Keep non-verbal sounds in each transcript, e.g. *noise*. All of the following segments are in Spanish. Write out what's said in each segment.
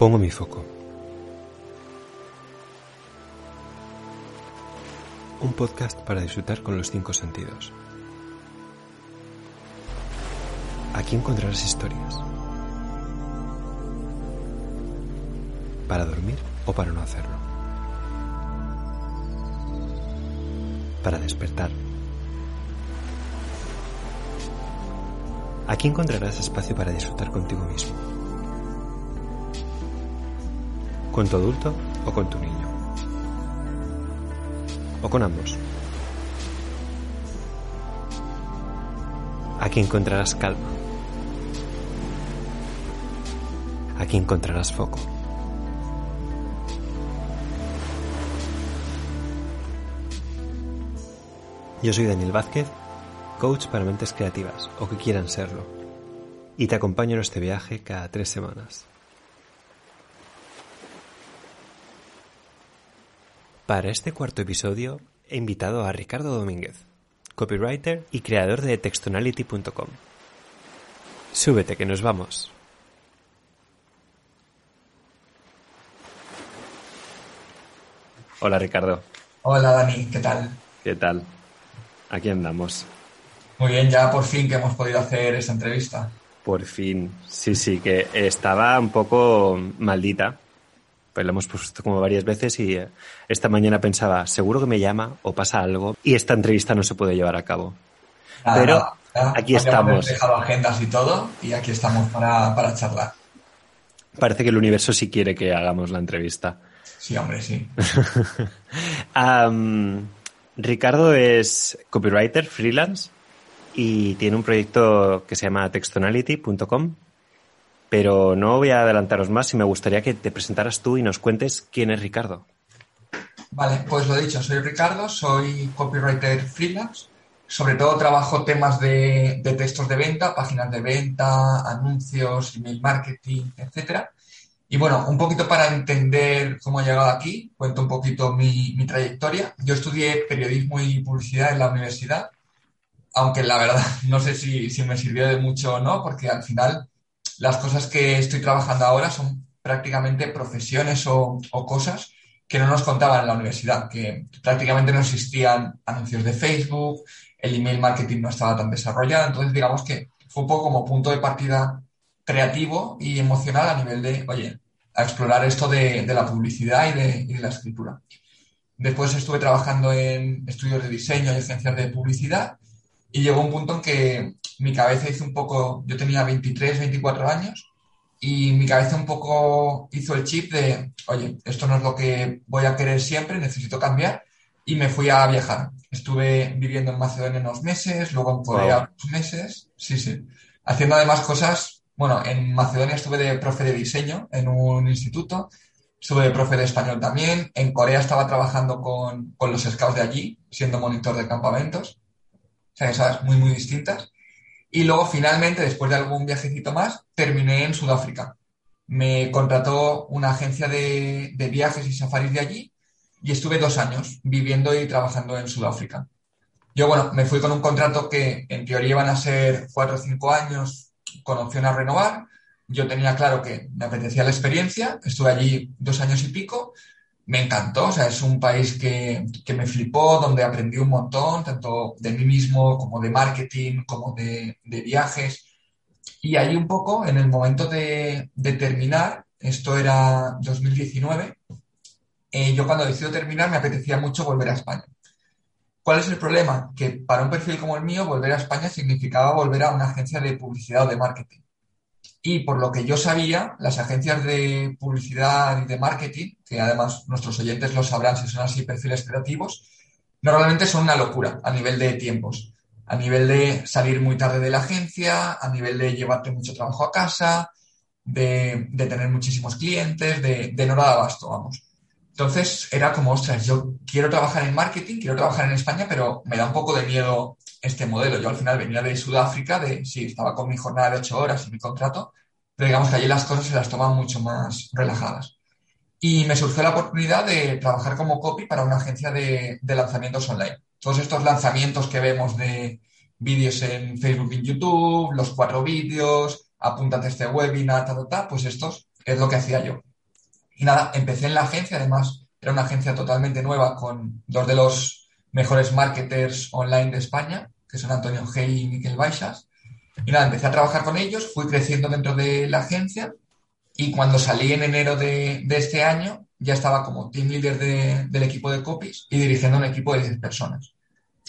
Pongo mi foco. Un podcast para disfrutar con los cinco sentidos. Aquí encontrarás historias. Para dormir o para no hacerlo. Para despertar. Aquí encontrarás espacio para disfrutar contigo mismo. Con tu adulto o con tu niño. O con ambos. Aquí encontrarás calma. Aquí encontrarás foco. Yo soy Daniel Vázquez, coach para mentes creativas o que quieran serlo, y te acompaño en este viaje cada tres semanas. Para este cuarto episodio he invitado a Ricardo Domínguez, copywriter y creador de textonality.com. Súbete que nos vamos. Hola Ricardo. Hola Dani, ¿qué tal? ¿Qué tal? Aquí andamos. Muy bien, ya por fin que hemos podido hacer esta entrevista. Por fin, sí, sí, que estaba un poco maldita. Pues lo hemos puesto como varias veces y eh, esta mañana pensaba, seguro que me llama o pasa algo y esta entrevista no se puede llevar a cabo. Nada, Pero nada, nada. aquí estamos. dejado agendas y todo y aquí estamos para, para charlar. Parece que el universo sí quiere que hagamos la entrevista. Sí, hombre, sí. *laughs* Ricardo es copywriter, freelance, y tiene un proyecto que se llama textonality.com. Pero no voy a adelantaros más y me gustaría que te presentaras tú y nos cuentes quién es Ricardo. Vale, pues lo dicho, soy Ricardo, soy copywriter freelance. Sobre todo trabajo temas de, de textos de venta, páginas de venta, anuncios, email marketing, etcétera. Y bueno, un poquito para entender cómo he llegado aquí, cuento un poquito mi, mi trayectoria. Yo estudié periodismo y publicidad en la universidad, aunque la verdad *laughs* no sé si, si me sirvió de mucho o no, porque al final las cosas que estoy trabajando ahora son prácticamente profesiones o, cosas que no nos contaban en la universidad, que prácticamente no existían anuncios de Facebook, el email marketing no estaba tan desarrollado, entonces digamos que fue un poco como punto de partida creativo y emocional a nivel de, oye, a explorar esto de, la publicidad y de, y de la escritura. Después estuve trabajando en estudios de diseño y agencias de publicidad y llegó un punto en que mi cabeza hizo un poco, yo tenía 23, 24 años y mi cabeza un poco hizo el chip de, oye, esto no es lo que voy a querer siempre, necesito cambiar y me fui a viajar. Estuve viviendo en Macedonia unos meses, luego en Corea Wow. unos meses, sí, sí, haciendo además cosas, bueno, en Macedonia estuve de profe de diseño en un instituto, estuve de profe de español también, en Corea estaba trabajando con, con los scouts de allí, siendo monitor de campamentos, o sea, cosas muy, muy distintas. Y luego finalmente, después de algún viajecito más, terminé en Sudáfrica. Me contrató una agencia de, viajes y safaris de allí y estuve dos años viviendo y trabajando en Sudáfrica. Yo, bueno, me fui con un contrato que en teoría iban a ser cuatro o cinco años con opción a renovar. Yo tenía claro que me apetecía la experiencia, estuve allí dos años y pico, me encantó, o sea, es un país que, que me flipó, donde aprendí un montón, tanto de mí mismo como de marketing, como de, de viajes. Y ahí un poco, en el momento de, de terminar, esto era 2019, eh, yo cuando decido terminar me apetecía mucho volver a España. ¿Cuál es el problema? Que para un perfil como el mío, volver a España significaba volver a una agencia de publicidad o de marketing. Y por lo que yo sabía, las agencias de publicidad y de marketing, que además nuestros oyentes lo sabrán si son así perfiles creativos, normalmente son una locura a nivel de tiempos, a nivel de salir muy tarde de la agencia, a nivel de llevarte mucho trabajo a casa, de, tener muchísimos clientes, de, de no dar abasto, vamos. Entonces era como, ostras, yo quiero trabajar en marketing, quiero trabajar en España, pero me da un poco de miedo este modelo. Yo al final venía de Sudáfrica, de sí, estaba con mi jornada de ocho horas y mi contrato, pero digamos que allí las cosas se las toman mucho más relajadas. Y me surgió la oportunidad de trabajar como copy para una agencia de, de lanzamientos online. Todos estos lanzamientos que vemos de vídeos en Facebook y YouTube, los cuatro vídeos, apúntate este webinar, ta, ta, ta, pues estos es lo que hacía yo. Y nada, empecé en la agencia, además era una agencia totalmente nueva con dos de los mejores marketers online de España, que son Antonio G y Miquel Baixas. Y nada, empecé a trabajar con ellos, fui creciendo dentro de la agencia y cuando salí en enero de, este año ya estaba como team leader del equipo de copies y dirigiendo un equipo de 10 personas.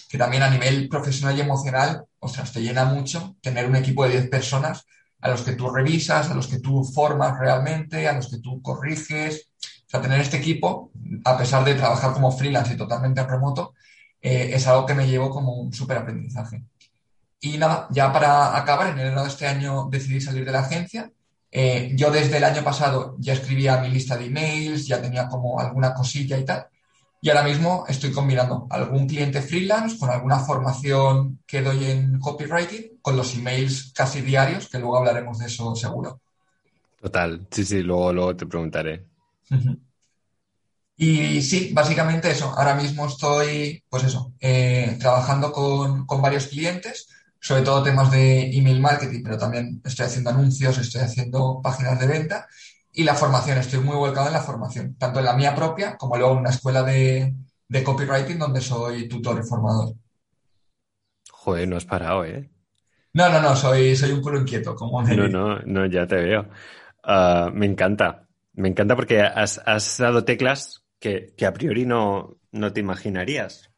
Que también a nivel profesional y emocional, ostras, te llena mucho tener un equipo de 10 personas a los que tú revisas, a los que tú formas realmente, a los que tú corriges. O sea, tener este equipo, a pesar de trabajar como freelance y totalmente remoto, eh, es algo que me llevo como un súper aprendizaje. Y nada, ya para acabar, en enero de este año decidí salir de la agencia. Eh, yo desde el año pasado ya escribía mi lista de emails, ya tenía como alguna cosilla y tal. Y ahora mismo estoy combinando algún cliente freelance con alguna formación que doy en copywriting con los emails casi diarios, que luego hablaremos de eso seguro. Total, sí, sí, luego, luego te preguntaré. Y sí, básicamente eso. Ahora mismo estoy, pues eso, eh, trabajando con, con, varios clientes, sobre todo temas de email marketing, pero también estoy haciendo anuncios, estoy haciendo páginas de venta y la formación, estoy muy volcado en la formación, tanto en la mía propia como luego en una escuela de, copywriting donde soy tutor y formador. Joder, no has parado, ¿eh? No, no, no, soy, soy un culo inquieto, como No, no, no, ya te veo. Ah, me encanta. Me encanta porque has, dado teclas que, a priori no, no, te imaginarías.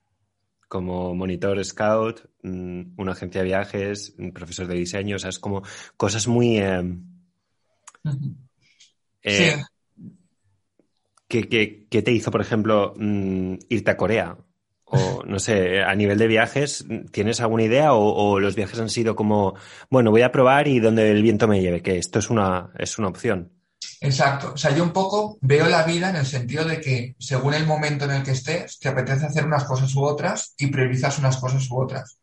Como monitor scout, mm, una agencia de viajes, un profesor de diseño, o sea, es como cosas muy... Eh, eh, ¿qué, te hizo, por ejemplo, mm, irte a Corea? O no sé, a nivel de viajes, ¿tienes alguna idea? O, los viajes han sido como, bueno, voy a probar y donde el viento me lleve, que esto es una, es una opción. Exacto. O sea, yo un poco veo la vida en el sentido de que según el momento en el que estés, te apetece hacer unas cosas u otras y priorizas unas cosas u otras.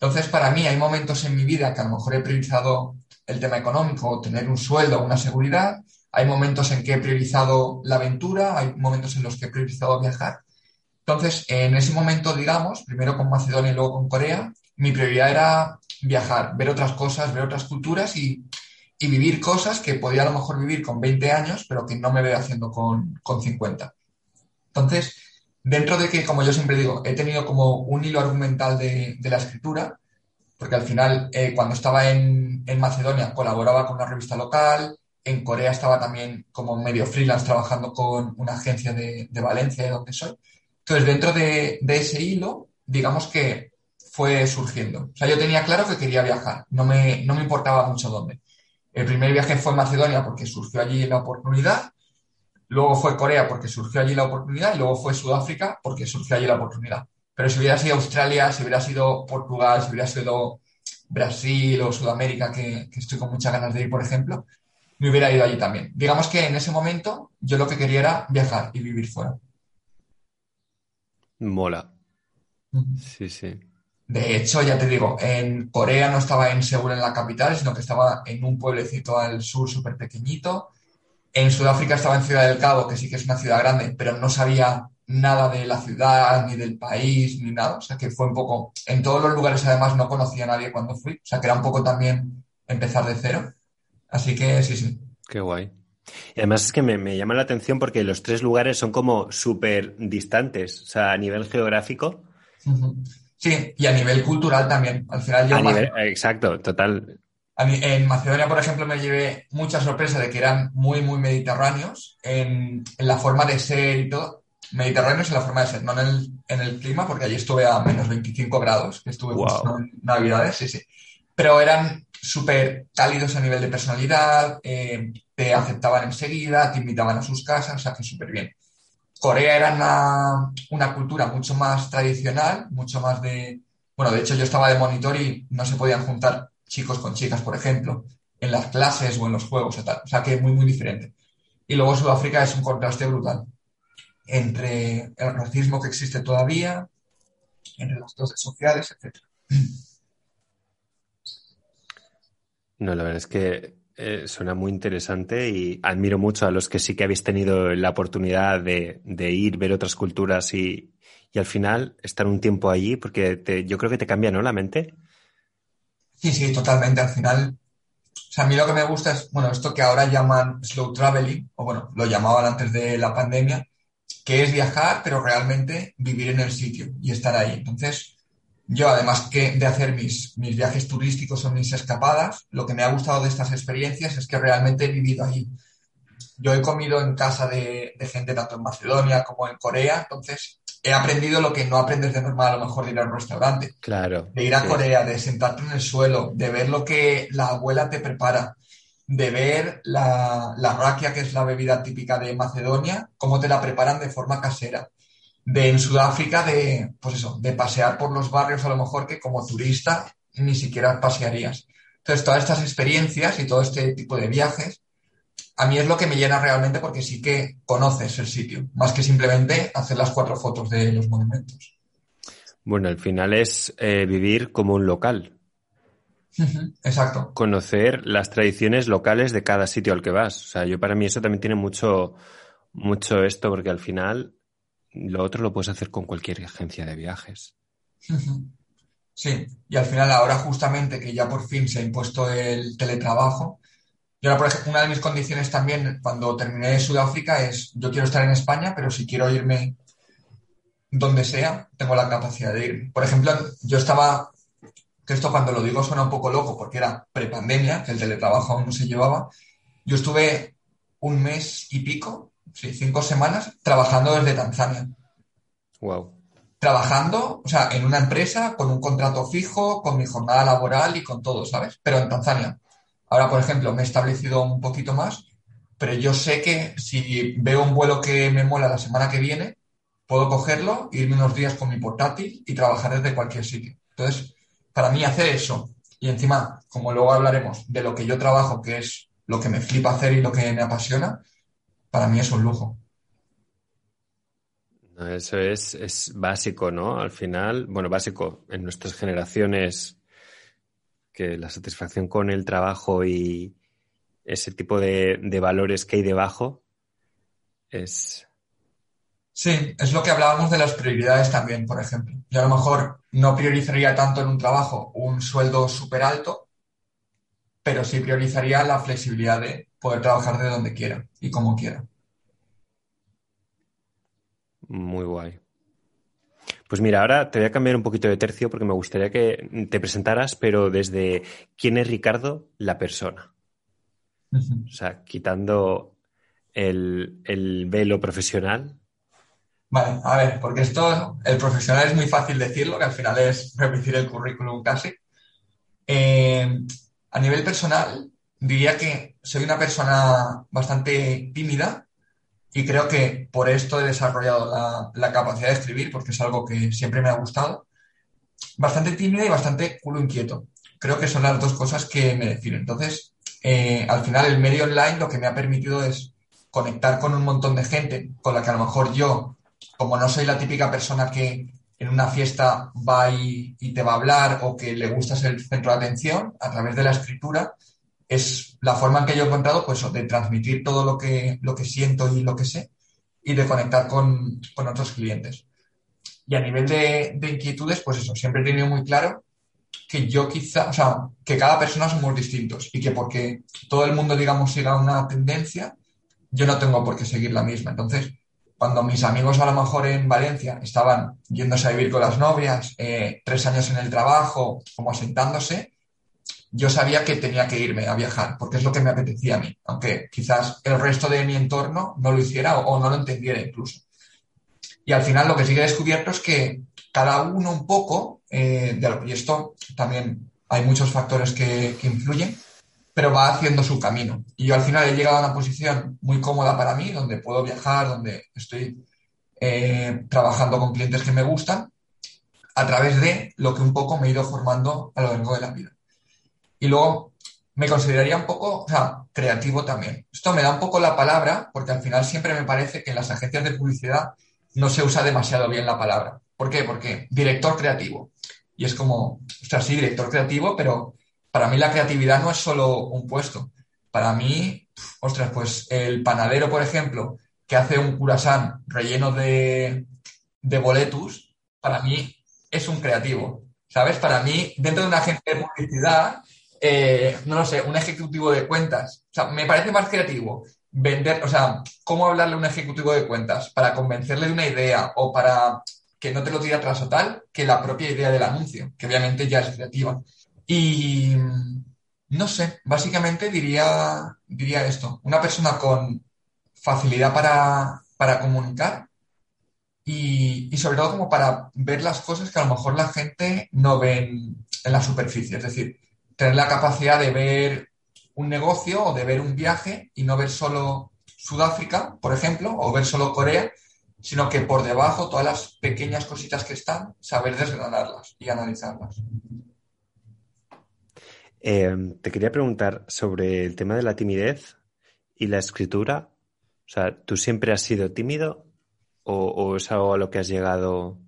Entonces, para mí hay momentos en mi vida que a lo mejor he priorizado el tema económico, tener un sueldo, una seguridad, hay momentos en que he priorizado la aventura, hay momentos en los que he priorizado viajar. Entonces, en ese momento, digamos, primero con Macedonia y luego con Corea, mi prioridad era viajar, ver otras cosas, ver otras culturas y, vivir cosas que podía a lo mejor vivir con 20 años, pero que no me veo haciendo con, 50. Entonces, dentro de que, como yo siempre digo, he tenido como un hilo argumental de, la escritura, porque al final, eh, cuando estaba en, en, Macedonia, colaboraba con una revista local, en Corea estaba también como medio freelance trabajando con una agencia de, Valencia, de donde soy. Entonces, dentro de, ese hilo, digamos que fue surgiendo. O sea, yo tenía claro que quería viajar, no me, no me importaba mucho dónde. El primer viaje fue Macedonia porque surgió allí la oportunidad, luego fue Corea porque surgió allí la oportunidad y luego fue Sudáfrica porque surgió allí la oportunidad. Pero si hubiera sido Australia, si hubiera sido Portugal, si hubiera sido Brasil o Sudamérica, que estoy con muchas ganas de ir, por ejemplo, me hubiera ido allí también. Digamos que en ese momento yo lo que quería era viajar y vivir fuera. Mola. Sí, sí. De hecho, ya te digo, en Corea no estaba en Seúl en la capital, sino que estaba en un pueblecito al sur súper pequeñito. En Sudáfrica estaba en Ciudad del Cabo, que sí que es una ciudad grande, pero no sabía nada de la ciudad, ni del país, ni nada. O sea que fue un poco. En todos los lugares, además, no conocía a nadie cuando fui. O sea que era un poco también empezar de cero. Así que sí, sí. Qué guay. Y además es que me, llama la atención porque los tres lugares son como súper distantes, o sea, a nivel geográfico. Sí, y a nivel cultural también. Al final yo... exacto, total. en Macedonia, por ejemplo, me llevé mucha sorpresa de que eran muy, muy mediterráneos en, la forma de ser y todo. Mediterráneos en la forma de ser, no en el, clima, porque allí estuve a menos 25 grados, estuve en Navidades, sí, sí. Pero eran súper cálidos a nivel de personalidad, eh, te aceptaban enseguida, te invitaban a sus casas, o sea que súper bien. Corea era una, cultura mucho más tradicional, mucho más de... Bueno, de hecho yo estaba de monitor y no se podían juntar chicos con chicas, por ejemplo, en las clases o en los juegos o tal. O sea que muy, muy diferente. Y luego Sudáfrica es un contraste brutal entre el racismo que existe todavía, entre las clases sociales, etc. No, la verdad es que eh, suena muy interesante y admiro mucho a los que sí que habéis tenido la oportunidad de, ir, ver otras culturas y, al final estar un tiempo allí, porque yo creo que te cambia, ¿no? La mente. Sí, sí, totalmente. Al final o sea, a mí lo que me gusta es, bueno, esto que ahora llaman slow traveling, o bueno, lo llamaban antes de la pandemia, que es viajar, pero realmente vivir en el sitio y estar ahí. Entonces, yo además que de hacer mis, mis viajes turísticos o mis escapadas, lo que me ha gustado de estas experiencias es que realmente he vivido allí. Yo he comido en casa de, de gente tanto en Macedonia como en Corea, entonces he aprendido lo que no aprendes de normal a lo mejor de ir a un restaurante. Claro. De ir a Corea, de sentarte en el suelo, de ver lo que la abuela te prepara, de ver la, la rakia, que es la bebida típica de Macedonia, cómo te la preparan de forma casera. De en Sudáfrica, de, pues eso, de pasear por los barrios a lo mejor que como turista ni siquiera pasearías. Entonces, todas estas experiencias y todo este tipo de viajes a mí es lo que me llena realmente porque sí que conoces el sitio, más que simplemente hacer las cuatro fotos de los monumentos. Bueno, al final es eh, vivir como un local. Exacto. Conocer las tradiciones locales de cada sitio al que vas. O sea, yo para mí eso también tiene mucho, mucho esto, porque al final lo otro lo puedes hacer con cualquier agencia de viajes. Sí, y al final ahora justamente que ya por fin se ha impuesto el teletrabajo, yo por ejemplo, una de mis condiciones también cuando terminé Sudáfrica es, yo quiero estar en España, pero si quiero irme donde sea, tengo la capacidad de ir. Por ejemplo, yo estaba, que esto cuando lo digo suena un poco loco porque era prepandemia, que el teletrabajo aún no se llevaba, yo estuve un mes y pico, sí, cinco semanas, trabajando desde Tanzania. Wow. Trabajando, o sea, en una empresa, con un contrato fijo, con mi jornada laboral y con todo, ¿sabes? Pero en Tanzania. Ahora, por ejemplo, me he establecido un poquito más, pero yo sé que si veo un vuelo que me mola la semana que viene, puedo cogerlo, irme unos días con mi portátil y trabajar desde cualquier sitio. Entonces, para mí hacer eso, y encima, como luego hablaremos de lo que yo trabajo, que es lo que me flipa hacer y lo que me apasiona, para mí es un lujo. Eso es, es básico, ¿no? Al final, bueno, básico en nuestras generaciones que la satisfacción con el trabajo y ese tipo de, valores que hay debajo es... Sí, es lo que hablábamos de las prioridades también, por ejemplo. Yo a lo mejor no priorizaría tanto en un trabajo un sueldo súper alto, pero sí priorizaría la flexibilidad de poder trabajar de donde quiera y como quiera. Muy guay. Pues mira, ahora te voy a cambiar un poquito de tercio porque me gustaría que te presentaras, pero desde quién es Ricardo, la persona. O sea, quitando el, velo profesional. Vale, a ver, porque esto, el profesional es muy fácil decirlo, que al final es repetir el currículum casi. Eh, a nivel personal, diría que soy una persona bastante tímida, y creo que por esto he desarrollado la, capacidad de escribir, porque es algo que siempre me ha gustado. Bastante tímida y bastante culo inquieto. Creo que son las dos cosas que me definen. Entonces, eh, al final el medio online lo que me ha permitido es conectar con un montón de gente con la que a lo mejor yo, como no soy la típica persona que en una fiesta va y, y te va a hablar o que le gusta ser el centro de atención, a través de la escritura, es la forma en que yo he encontrado, pues, de transmitir todo lo que, lo que siento y lo que sé y de conectar con, otros clientes. Y a nivel de, inquietudes, pues eso, siempre he tenido muy claro que yo quizá, o sea, que cada persona somos distintos y que porque todo el mundo, digamos, siga una tendencia, yo no tengo por qué seguir la misma. Entonces, cuando mis amigos a lo mejor en Valencia estaban yéndose a vivir con las novias, eh, tres años en el trabajo, como asentándose, yo sabía que tenía que irme a viajar, porque es lo que me apetecía a mí, aunque quizás el resto de mi entorno no lo hiciera o, no lo entendiera incluso. Y al final lo que sí que he descubierto es que cada uno un poco, eh, y esto también hay muchos factores que, influyen, pero va haciendo su camino. Y yo al final he llegado a una posición muy cómoda para mí, donde puedo viajar, donde estoy eh, trabajando con clientes que me gustan, a través de lo que un poco me he ido formando a lo largo de la vida. Y luego me consideraría un poco, creativo también. Esto me da un poco la palabra, porque al final siempre me parece que en las agencias de publicidad no se usa demasiado bien la palabra. ¿Por qué? Porque director creativo. Y es como, o sea, sí, director creativo, pero para mí la creatividad no es solo un puesto. Para mí, ostras, pues el panadero, por ejemplo, que hace un curasán relleno de, de boletus, para mí es un creativo. ¿Sabes? Para mí, dentro de una agencia de publicidad, eh, no lo sé, un ejecutivo de cuentas. O sea, me parece más creativo vender, o sea, cómo hablarle a un ejecutivo de cuentas para convencerle de una idea o para que no te lo tire atrás o tal, que la propia idea del anuncio, que obviamente ya es creativa. Y no sé, básicamente diría, diría esto, una persona con facilidad para, para comunicar y, sobre todo como para ver las cosas que a lo mejor la gente no ve en, la superficie. Es decir, tener la capacidad de ver un negocio o de ver un viaje y no ver solo Sudáfrica, por ejemplo, o ver solo Corea, sino que por debajo todas las pequeñas cositas que están, saber desgranarlas y analizarlas. Em, te quería preguntar sobre el tema de la timidez y la escritura. O sea, ¿tú siempre has sido tímido o, es algo a lo que has llegado?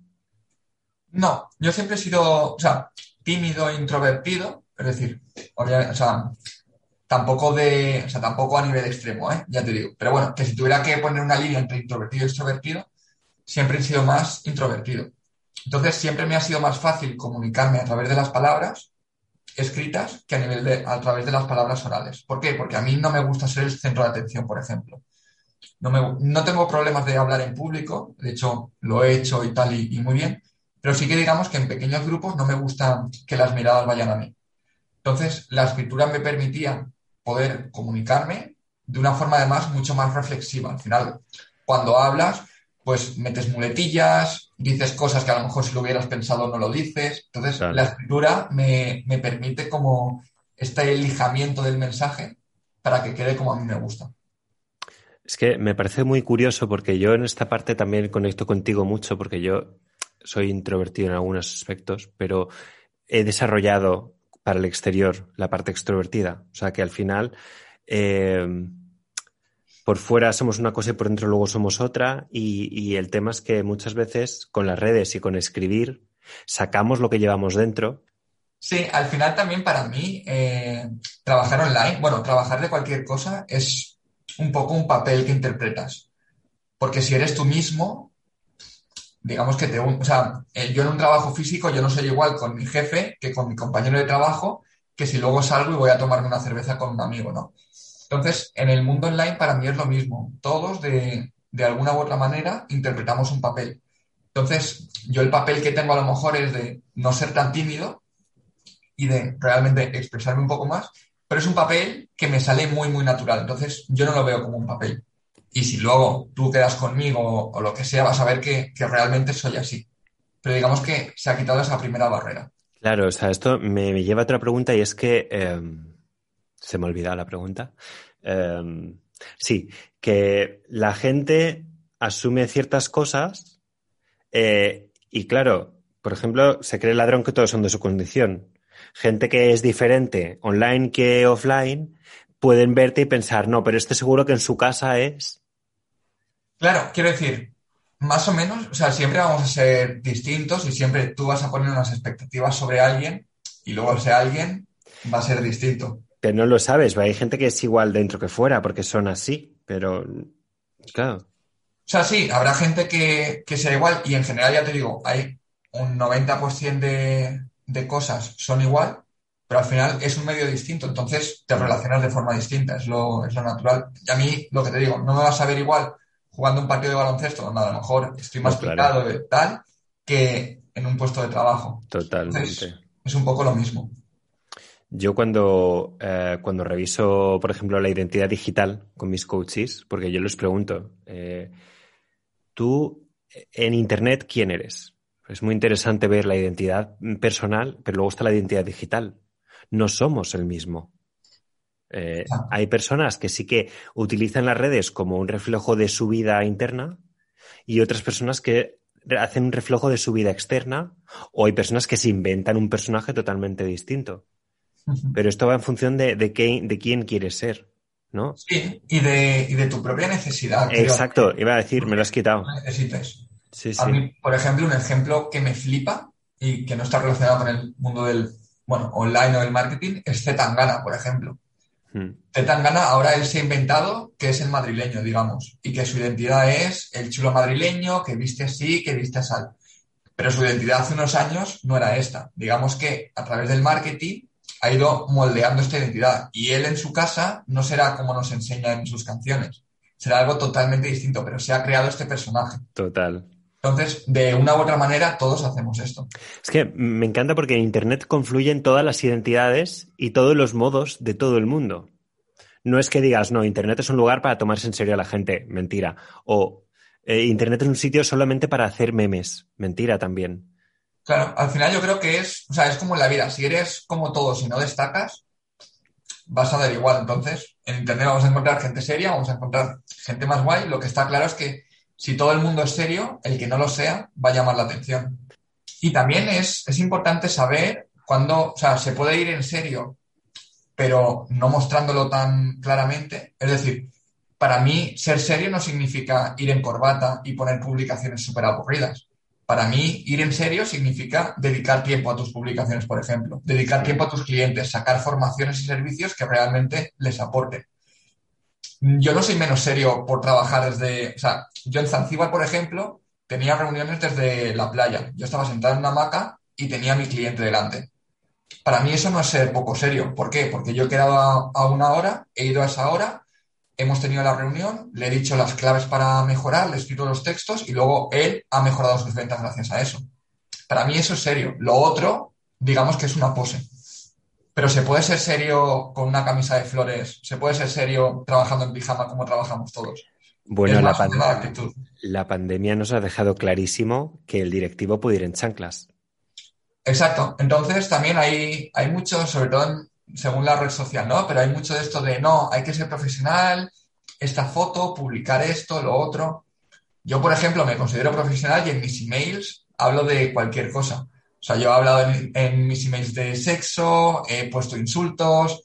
No, yo siempre he sido, o sea, tímido introvertido, es decir, o sea, tampoco de, o sea, tampoco a nivel extremo, ¿eh? ya te digo. Pero bueno, que si tuviera que poner una línea entre introvertido y extrovertido, siempre he sido más introvertido. Entonces, siempre me ha sido más fácil comunicarme a través de las palabras escritas que a nivel de, a través de las palabras orales. ¿Por qué? Porque a mí no me gusta ser el centro de atención, por ejemplo. No, me, no tengo problemas de hablar en público, de hecho lo he hecho y tal y, muy bien, pero sí que digamos que en pequeños grupos no me gusta que las miradas vayan a mí. Entonces, la escritura me permitía poder comunicarme de una forma además mucho más reflexiva. Al final, cuando hablas, pues metes muletillas, dices cosas que a lo mejor si lo hubieras pensado no lo dices. Entonces, la escritura me, me permite como este elijamiento del mensaje para que quede como a mí me gusta. Es que me parece muy curioso porque yo en esta parte también conecto contigo mucho porque yo soy introvertido en algunos aspectos, pero he desarrollado para el exterior la parte extrovertida. O sea que al final eh, por fuera somos una cosa y por dentro luego somos otra y, el tema es que muchas veces con las redes y con escribir sacamos lo que llevamos dentro. Sí, al final también para mí eh, trabajar online, bueno, trabajar de cualquier cosa es un poco un papel que interpretas. Porque si eres tú mismo, digamos que te... O sea, eh, yo en un trabajo físico yo no soy igual con mi jefe que con mi compañero de trabajo, que si luego salgo y voy a tomarme una cerveza con un amigo, ¿no? Entonces, en el mundo online para mí es lo mismo. Todos, de, de alguna u otra manera, interpretamos un papel. Entonces, yo el papel que tengo a lo mejor es de no ser tan tímido y de realmente expresarme un poco más pero es un papel que me sale muy, muy natural. Entonces, yo no lo veo como un papel. Y si luego tú quedas conmigo o, lo que sea, vas a ver que, realmente soy así. Pero digamos que se ha quitado esa primera barrera. Claro, o sea, esto me, lleva a otra pregunta y es que em, se me ha olvidado la pregunta. Em, sí, que la gente asume ciertas cosas eh, y claro, por ejemplo, se cree el ladrón que todos son de su condición gente que es diferente online que offline, pueden verte y pensar, no, pero este seguro que en su casa es. Claro, quiero decir, más o menos, o sea, siempre vamos a ser distintos y siempre tú vas a poner unas expectativas sobre alguien y luego ese alguien va a ser distinto. Que no lo sabes, hay gente que es igual dentro que fuera porque son así, pero claro. O sea, sí, habrá gente que, que sea igual y en general ya te digo, hay un 90% de, de cosas son igual, pero al final es un medio distinto, entonces te relacionas de forma distinta, es lo, es lo natural. Y a mí, lo que te digo, no me vas a ver igual jugando un partido de baloncesto, donde a lo mejor estoy más picado tal, que en un puesto de trabajo. Totalmente. es un poco lo mismo. Yo cuando, eh, cuando reviso, por ejemplo, la identidad digital con mis coaches, porque yo les pregunto, eh, tú en Internet, ¿quién eres? Es muy interesante ver la identidad personal, pero luego está la identidad digital. No somos el mismo. Eh, hay personas que sí que utilizan las redes como un reflejo de su vida interna y otras personas que hacen un reflejo de su vida externa o hay personas que se inventan un personaje totalmente distinto. Pero esto va en función de, de, de quién quieres ser, ¿no? Sí, y de, y de tu propia necesidad. Exacto, iba a decir, me lo has quitado. Necesitas. A mí, por ejemplo, un ejemplo que me flipa y que no está relacionado con el mundo del, bueno, online o del marketing es Zetangana, por ejemplo. Zetangana ahora él se ha inventado que es el madrileño, digamos, y que su identidad es el chulo madrileño, que viste así, que viste así. Pero su identidad hace unos años no era esta. Digamos que a través del marketing ha ido moldeando esta identidad. Y él en su casa no será como nos enseña en sus canciones. Será algo totalmente distinto, pero se ha creado este personaje. Total. Entonces, de una u otra manera, todos hacemos esto. Es que me encanta porque en Internet confluyen todas las identidades y todos los modos de todo el mundo. No es que digas, no, Internet es un lugar para tomarse en serio a la gente. Mentira. O eh, Internet es un sitio solamente para hacer memes. Mentira también. Claro, al final yo creo que es, o sea, es como en la vida. Si eres como todos y no destacas, vas a dar igual. Entonces, en Internet vamos a encontrar gente seria, vamos a encontrar gente más guay. Lo que está claro es que si todo el mundo es serio, el que no lo sea va a llamar la atención. Y también es, es importante saber cuándo, o sea, se puede ir en serio, pero no mostrándolo tan claramente. Es decir, para mí ser serio no significa ir en corbata y poner publicaciones súper aburridas. Para mí, ir en serio significa dedicar tiempo a tus publicaciones, por ejemplo, dedicar tiempo a tus clientes, sacar formaciones y servicios que realmente les aporten yo no soy menos serio por trabajar desde, o sea, yo en Zanzíbar, por ejemplo, tenía reuniones desde la playa. Yo estaba sentado en una hamaca y tenía a mi cliente delante. Para mí eso no es ser poco serio. ¿Por qué? Porque yo he quedado a, una hora, he ido a esa hora, hemos tenido la reunión, le he dicho las claves para mejorar, le he escrito los textos y luego él ha mejorado sus ventas gracias a eso. Para mí eso es serio. Lo otro, digamos que es una pose. Pero se puede ser serio con una camisa de flores, se puede ser serio trabajando en pijama como trabajamos todos. Bueno, la, la, pandemia nos ha dejado clarísimo que el directivo puede ir en chanclas. Exacto. Entonces también hay, hay mucho, sobre todo según la red social, ¿no? Pero hay mucho de esto de no, hay que ser profesional, esta foto, publicar esto, lo otro. Yo, por ejemplo, me considero profesional y en mis emails hablo de cualquier cosa. O sea, yo he hablado en, mis emails de sexo, he puesto insultos,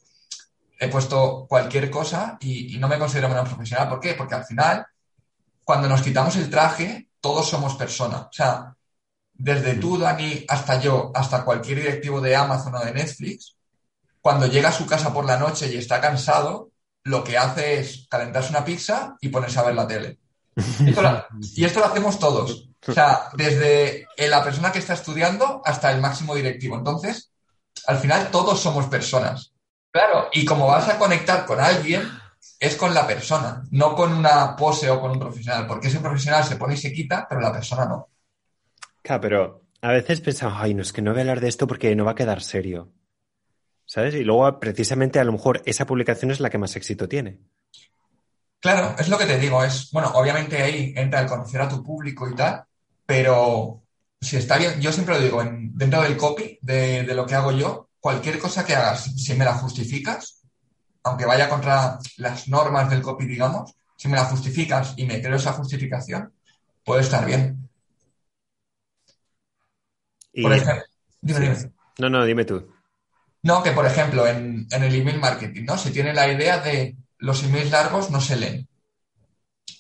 he puesto cualquier cosa y, no me considero menos profesional. ¿Por qué? Porque al final, cuando nos quitamos el traje, todos somos personas. O sea, desde tú, Dani, hasta yo, hasta cualquier directivo de Amazon o de Netflix, cuando llega a su casa por la noche y está cansado, lo que hace es calentarse una pizza y ponerse a ver la tele. *laughs* y esto lo hacemos todos. O sea, desde la persona que está estudiando hasta el máximo directivo. Entonces, al final todos somos personas. Claro, y como vas a conectar con alguien, es con la persona, no con una pose o con un profesional, porque ese profesional se pone y se quita, pero la persona no. Claro, pero a veces pensamos, ay, no es que no voy a hablar de esto porque no va a quedar serio. ¿Sabes? Y luego, precisamente, a lo mejor esa publicación es la que más éxito tiene. Claro, es lo que te digo, es, bueno, obviamente ahí entra el conocer a tu público y tal, pero si está bien, yo siempre lo digo, dentro del copy, de, lo que hago yo, cualquier cosa que hagas, si me la justificas, aunque vaya contra las normas del copy, digamos, si me la justificas y me creo esa justificación, puede estar bien. Por ejemplo, dime, No, no, dime tú. No, que por ejemplo, en, en, el email marketing, ¿no? Se tiene la idea de los emails largos no se leen.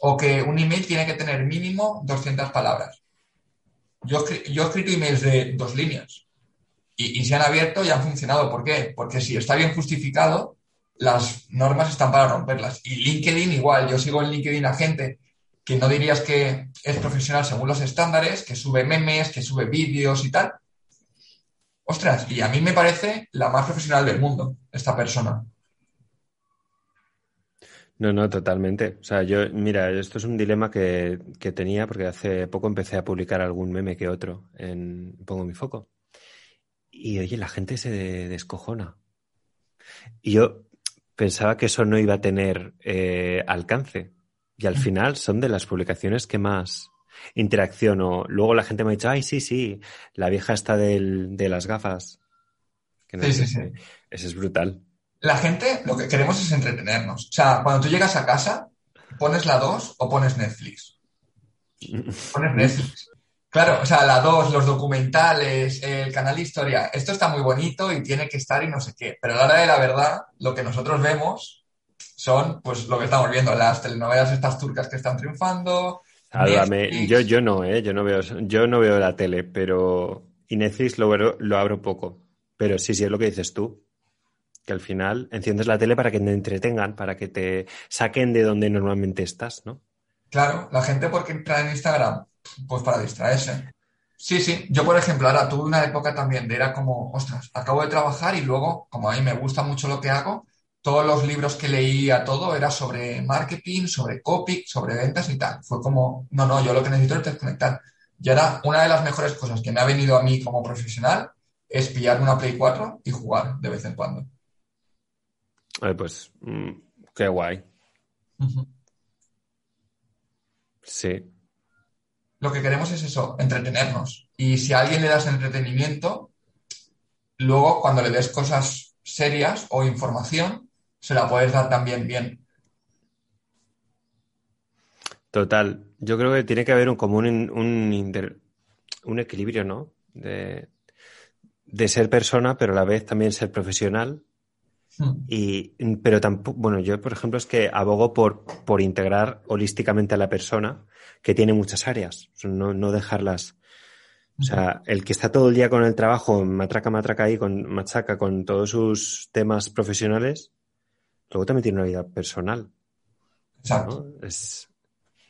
O que un email tiene que tener mínimo 200 palabras. Yo, he escrito emails de dos líneas y, se han abierto y han funcionado. ¿Por qué? Porque si está bien justificado, las normas están para romperlas. Y LinkedIn igual, yo sigo en LinkedIn a gente que no dirías que es profesional según los estándares, que sube memes, que sube vídeos y tal. Ostras, y a mí me parece la más profesional del mundo, esta persona. No, no, totalmente. O sea, yo, mira, esto es un dilema que, tenía porque hace poco empecé a publicar algún meme que otro en Pongo mi foco. Y oye, la gente se descojona. Y yo pensaba que eso no iba a tener eh, alcance. Y al mm. final son de las publicaciones que más interacción o luego la gente me ha dicho, ay, sí, sí, la vieja está del, de las gafas. Que sí, sí, sí. Ese es brutal la gente lo que queremos es entretenernos. O sea, cuando tú llegas a casa, pones la 2 o pones Netflix. Pones Netflix. Claro, o sea, la 2, los documentales, el canal de historia, esto está muy bonito y tiene que estar y no sé qué. Pero a la hora de la verdad, lo que nosotros vemos son, pues, lo que estamos viendo, las telenovelas estas turcas que están triunfando. yo, yo no, ¿eh? Yo no veo, yo no veo la tele, pero... Y Netflix lo, lo abro poco. Pero sí, sí, es lo que dices tú que al final enciendes la tele para que te entretengan, para que te saquen de donde normalmente estás, ¿no? Claro, la gente porque entra en Instagram, pues para distraerse. Sí, sí. Yo, por ejemplo, ahora tuve una época también de era como, ostras, acabo de trabajar y luego, como a mí me gusta mucho lo que hago, todos los libros que leía, todo era sobre marketing, sobre copy, sobre ventas y tal. Fue como, no, no, yo lo que necesito es desconectar. Y ahora, una de las mejores cosas que me ha venido a mí como profesional es pillarme una Play 4 y jugar de vez en cuando. Pues, mm, qué guay. Sí. Lo que queremos es eso, entretenernos. Y si a alguien le das entretenimiento, luego cuando le des cosas serias o información, se la puedes dar también bien. Total. Yo creo que tiene que haber un, como un, un, equilibrio, ¿no? De, ser persona, pero a la vez también ser profesional. Hmm. Y, pero tampoco, bueno, yo, por ejemplo, es que abogo por, por integrar holísticamente a la persona, que tiene muchas áreas, no, no dejarlas. O sea, el que está todo el día con el trabajo, matraca, matraca ahí, con, machaca con todos sus temas profesionales, luego también tiene una vida personal. Exacto. Es,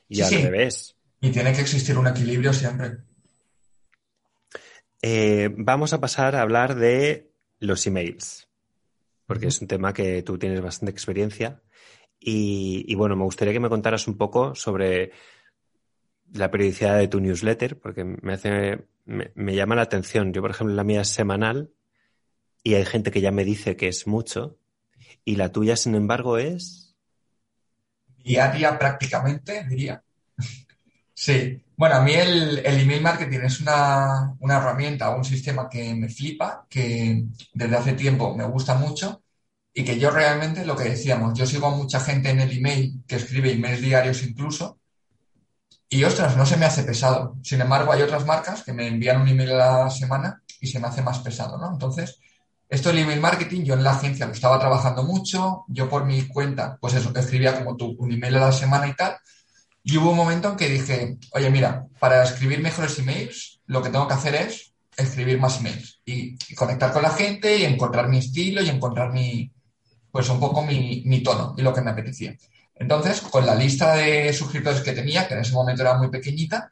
y al revés. Y tiene que existir un equilibrio siempre. Eh, vamos a pasar a hablar de los emails, porque es un tema que tú tienes bastante experiencia. Y, bueno, me gustaría que me contaras un poco sobre la periodicidad de tu newsletter, porque me hace, me, llama la atención. Yo, por ejemplo, la mía es semanal y hay gente que ya me dice que es mucho. Y la tuya, sin embargo, es diaria prácticamente, diría. Sí. Bueno, a mí el, email marketing es una, una, herramienta, un sistema que me flipa, que desde hace tiempo me gusta mucho y que yo realmente, lo que decíamos, yo sigo a mucha gente en el email que escribe emails diarios incluso y ostras, no se me hace pesado. Sin embargo, hay otras marcas que me envían un email a la semana y se me hace más pesado, ¿no? Entonces, esto del email marketing, yo en la agencia lo estaba trabajando mucho, yo por mi cuenta, pues eso, escribía como tú, un email a la semana y tal. Y hubo un momento en que dije, oye, mira, para escribir mejores emails, lo que tengo que hacer es escribir más emails y, conectar con la gente y encontrar mi estilo y encontrar mi, pues un poco mi, tono y lo que me apetecía. Entonces, con la lista de suscriptores que tenía, que en ese momento era muy pequeñita,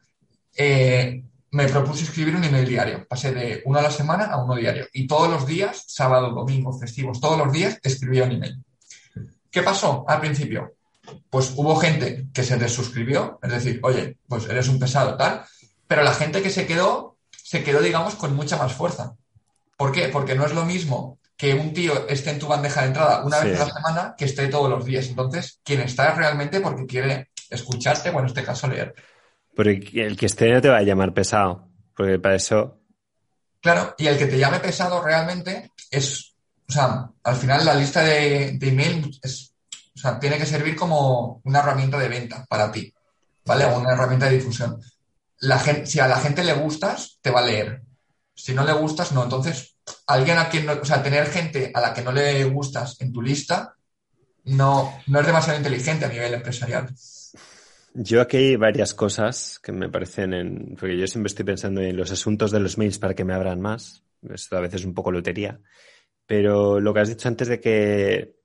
eh, me propuse escribir un email diario. Pasé de uno a la semana a uno diario. Y todos los días, sábado, domingo, festivos, todos los días escribía un email. ¿Qué pasó al principio? Pues hubo gente que se desuscribió, es decir, oye, pues eres un pesado tal, pero la gente que se quedó, se quedó, digamos, con mucha más fuerza. ¿Por qué? Porque no es lo mismo que un tío esté en tu bandeja de entrada una vez a la semana que esté todos los días. Entonces, quien está es realmente porque quiere escucharte, bueno, en este caso leer. Porque el que esté no te va a llamar pesado, porque para eso... Claro, y el que te llame pesado realmente es, o sea, al final la lista de, email es, o sea, tiene que servir como una herramienta de venta para ti, ¿vale? O una herramienta de difusión. La gente, si a la gente le gustas, te va a leer. Si no le gustas, no. Entonces, alguien a quien no, o sea, tener gente a la que no le gustas en tu lista no, no es demasiado inteligente a nivel empresarial. Yo aquí hay varias cosas que me parecen en. Porque yo siempre estoy pensando en los asuntos de los mails para que me abran más. Esto a veces es un poco lotería. Pero lo que has dicho antes de que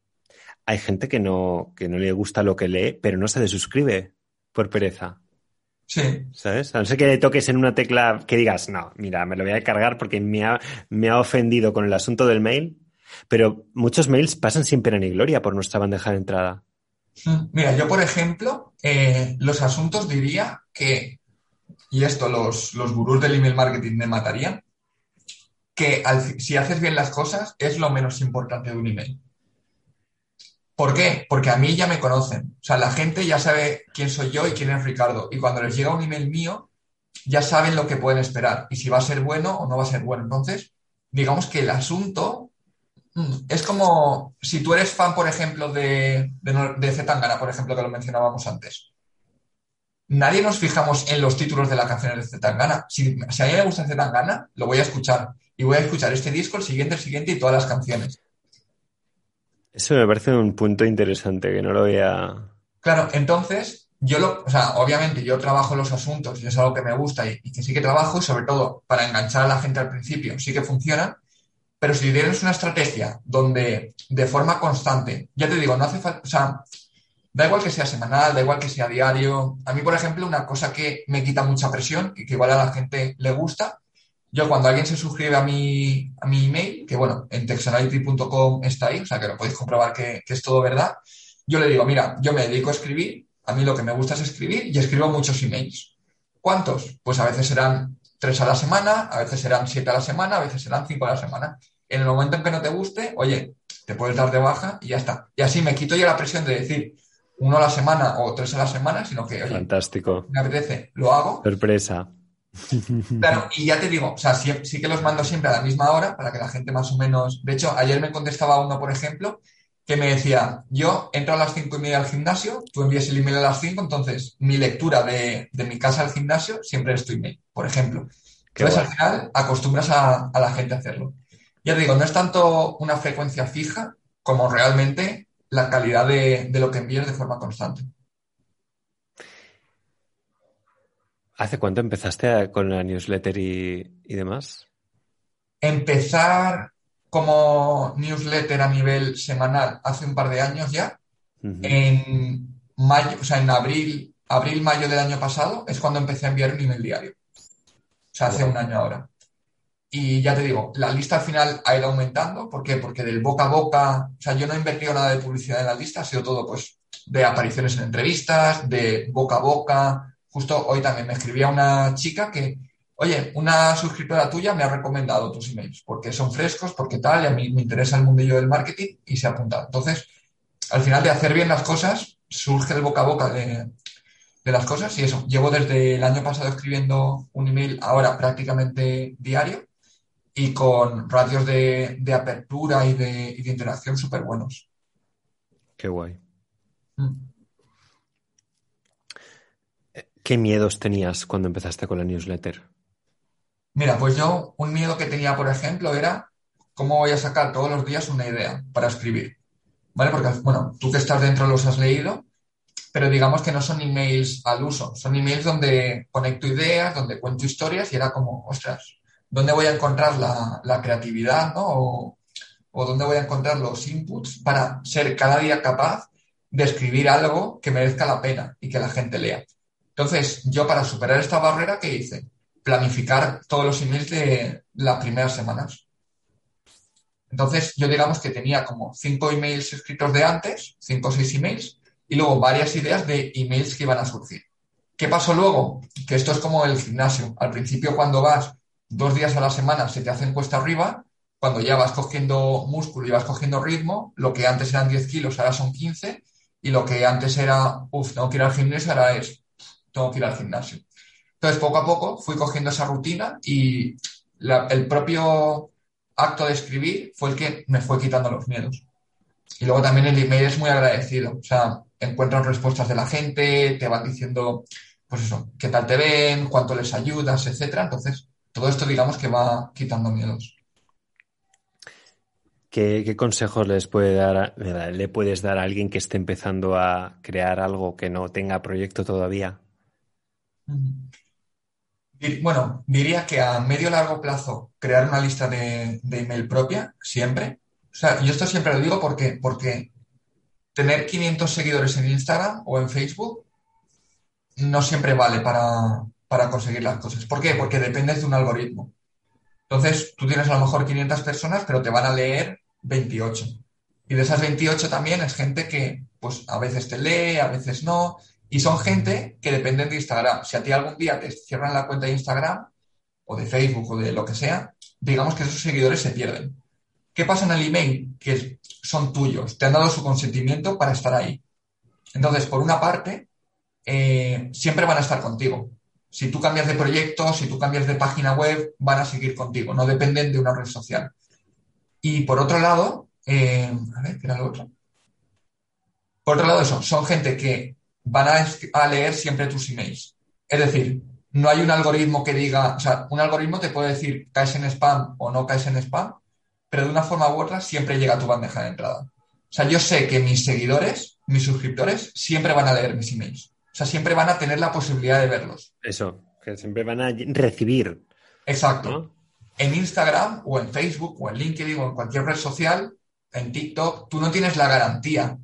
hay gente que no, que no le gusta lo que lee, pero no se desuscribe por pereza. Sí. ¿Sabes? A no ser que le toques en una tecla que digas, no, mira, me lo voy a cargar porque me ha, me ha ofendido con el asunto del mail. Pero muchos mails pasan sin pena ni gloria por nuestra bandeja de entrada. Mira, yo por ejemplo, eh, los asuntos diría que, y esto los, los gurús del email marketing me matarían, que si haces bien las cosas es lo menos importante de un email. ¿Por qué? Porque a mí ya me conocen. O sea, la gente ya sabe quién soy yo y quién es Ricardo. Y cuando les llega un email mío, ya saben lo que pueden esperar y si va a ser bueno o no va a ser bueno. Entonces, digamos que el asunto Mm, es como si tú eres fan, por ejemplo, de, de, Zetangana, por ejemplo, que lo mencionábamos antes. Nadie nos fijamos en los títulos de las canciones de Zetangana. Si, si a mí me gusta Zetangana, lo voy a escuchar. Y voy a escuchar este disco, el siguiente, el siguiente y todas las canciones. Eso me parece un punto interesante, que no lo había... Claro, entonces, yo lo, o sea, obviamente yo trabajo los asuntos y es algo que me gusta y, y, que sí que trabajo y sobre todo para enganchar a la gente al principio sí que funciona, pero si tienes una estrategia donde de forma constante, ya te digo, no hace falta, o sea, Da igual que sea semanal, da igual que sea diario. A mí, por ejemplo, una cosa que me quita mucha presión y que igual a la gente le gusta, yo cuando alguien se suscribe a mi, a mi email, que bueno, en texonality.com está ahí, o sea que lo podéis comprobar que, que es todo verdad, yo le digo, mira, yo me dedico a escribir, a mí lo que me gusta es escribir y escribo muchos emails. ¿Cuántos? Pues a veces serán tres a la semana, a veces serán siete a la semana, a veces serán cinco a la semana. En el momento en que no te guste, oye, te puedes dar de baja y ya está. Y así me quito yo la presión de decir, uno a la semana o tres a la semana, sino que, oye, Fantástico. me apetece, lo hago. Sorpresa. Claro, y ya te digo, o sea, sí, sí que los mando siempre a la misma hora para que la gente más o menos. De hecho, ayer me contestaba uno, por ejemplo, que me decía, yo entro a las cinco y media al gimnasio, tú envías el email a las cinco, entonces mi lectura de, de mi casa al gimnasio siempre es tu email, por ejemplo. Entonces, al final, acostumbras a, a la gente a hacerlo. Ya te digo, no es tanto una frecuencia fija como realmente la calidad de, de lo que envías de forma constante. ¿Hace cuánto empezaste a- con la newsletter y, y demás? Empezar como newsletter a nivel semanal hace un par de años ya, en mayo, o sea, en abril, abril, mayo del año pasado es cuando empecé a enviar un email diario. O sea, hace Wow. un año ahora. Y ya te digo, la lista al final ha ido aumentando. ¿Por qué? Porque del boca a boca, o sea, yo no he invertido nada de publicidad en la lista, ha sido todo pues de apariciones en entrevistas, de boca a boca. Justo hoy también me escribía una chica que, oye, una suscriptora tuya me ha recomendado tus emails porque son frescos, porque tal, y a mí me interesa el mundillo del marketing y se ha apuntado. Entonces, al final de hacer bien las cosas, surge el boca a boca de, de las cosas y eso. Llevo desde el año pasado escribiendo un email ahora prácticamente diario y con ratios de, de apertura y de, y de interacción súper buenos. Qué guay. Mm. ¿Qué miedos tenías cuando empezaste con la newsletter? Mira, pues yo un miedo que tenía, por ejemplo, era cómo voy a sacar todos los días una idea para escribir. ¿Vale? Porque, bueno, tú que estás dentro los has leído, pero digamos que no son emails al uso, son emails donde conecto ideas, donde cuento historias y era como, ostras, ¿dónde voy a encontrar la, creatividad, ¿no? O, o dónde voy a encontrar los inputs para ser cada día capaz de escribir algo que merezca la pena y que la gente lea. Entonces, yo para superar esta barrera, ¿qué hice? Planificar todos los emails de las primeras semanas. Entonces, yo digamos que tenía como cinco emails escritos de antes, cinco o seis emails, y luego varias ideas de emails que iban a surgir. ¿Qué pasó luego? Que esto es como el gimnasio. Al principio, cuando vas dos días a la semana, se te hacen cuesta arriba. Cuando ya vas cogiendo músculo y vas cogiendo ritmo, lo que antes eran 10 kilos, ahora son 15. Y lo que antes era, uff, tengo que ir al gimnasio, ahora es, tengo que ir al gimnasio. Entonces, poco a poco fui cogiendo esa rutina y el propio acto de escribir fue el que me fue quitando los miedos. Y luego también el email es muy agradecido. O sea, encuentras respuestas de la gente, te van diciendo, pues eso, qué tal te ven, cuánto les ayudas, etcétera. Entonces, todo esto digamos que va quitando miedos. ¿Qué, qué consejos les puede dar le puedes dar a alguien que esté empezando a crear algo que no tenga proyecto todavía? Bueno, diría que a medio largo plazo crear una lista de, de email propia, siempre. O sea, yo esto siempre lo digo porque, porque tener 500 seguidores en Instagram o en Facebook no siempre vale para, para conseguir las cosas. ¿Por qué? Porque dependes de un algoritmo. Entonces, tú tienes a lo mejor 500 personas, pero te van a leer 28. Y de esas 28 también es gente que, pues, a veces te lee, a veces no. Y son gente que dependen de Instagram. Si a ti algún día te cierran la cuenta de Instagram o de Facebook o de lo que sea, digamos que esos seguidores se pierden. ¿Qué pasa en el email? Que son tuyos, te han dado su consentimiento para estar ahí. Entonces, por una parte, eh, siempre van a estar contigo. Si tú cambias de proyecto, si tú cambias de página web, van a seguir contigo, no dependen de una red social. Y por otro lado, eh, a ver, ¿qué era lo otro? Por otro lado, eso, son gente que van a, leer siempre tus emails. Es decir, no hay un algoritmo que diga, o sea, un algoritmo te puede decir caes en spam o no caes en spam, pero de una forma u otra siempre llega a tu bandeja de entrada. O sea, yo sé que mis seguidores, mis suscriptores, siempre van a leer mis emails. O sea, siempre van a tener la posibilidad de verlos. Eso, que siempre van a recibir, Exacto. ¿no? En Instagram o en Facebook o en LinkedIn o en cualquier red social, en TikTok, tú no tienes la garantía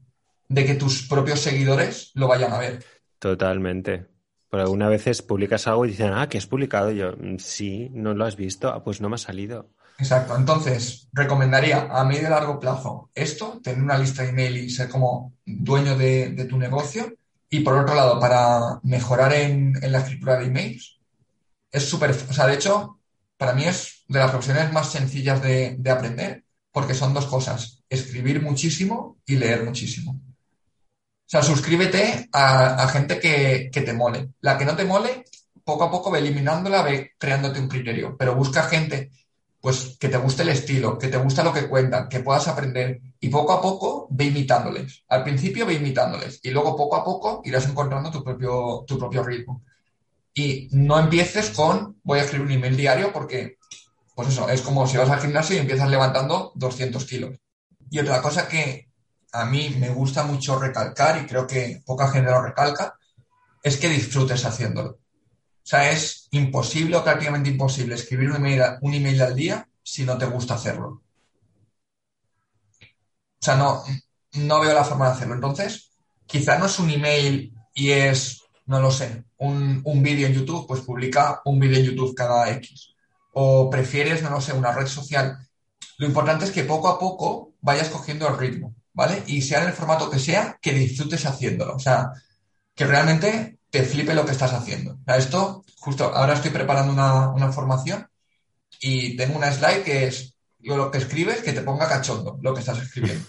de que tus propios seguidores lo vayan a ver. Totalmente. Por algunas veces publicas algo y dicen, ah, que has publicado. yo, "Mm, sí, no lo has visto. Ah, pues no me ha salido. Exacto. Entonces, recomendaría a medio y largo plazo esto, tener una lista de email y ser como dueño de, de tu negocio. Y por otro lado, para mejorar en, en la escritura de emails, es súper, o sea, de hecho, para mí es de las profesiones más sencillas de, de aprender, porque son dos cosas, escribir muchísimo y leer muchísimo. O sea, suscríbete a, gente que, que te mole. La que no te mole, poco a poco ve eliminándola, ve creándote un criterio, pero busca gente pues que te guste el estilo, que te gusta lo que cuentan, que puedas aprender y poco a poco ve imitándoles. Al principio ve imitándoles y luego poco a poco irás encontrando tu propio, tu propio ritmo. Y no empieces con voy a escribir un email diario porque, pues eso, es como si vas al gimnasio y empiezas levantando 200 kilos. Y otra cosa que a mí me gusta mucho recalcar y creo que poca gente lo recalca, es que disfrutes haciéndolo. O sea, es imposible o prácticamente imposible escribir un email, un email al día si no te gusta hacerlo. O sea, no, no veo la forma de hacerlo. Entonces, quizá no es un email y es, no lo sé, un, un vídeo en YouTube, pues publica un vídeo en YouTube cada X. O prefieres, no lo sé, una red social. Lo importante es que poco a poco vayas cogiendo el ritmo, ¿vale? Y sea en el formato que sea, que disfrutes haciéndolo. O sea, que realmente te flipe lo que estás haciendo. Esto, justo ahora estoy preparando una, una formación y tengo una slide que es lo que escribes, que te ponga cachondo lo que estás escribiendo.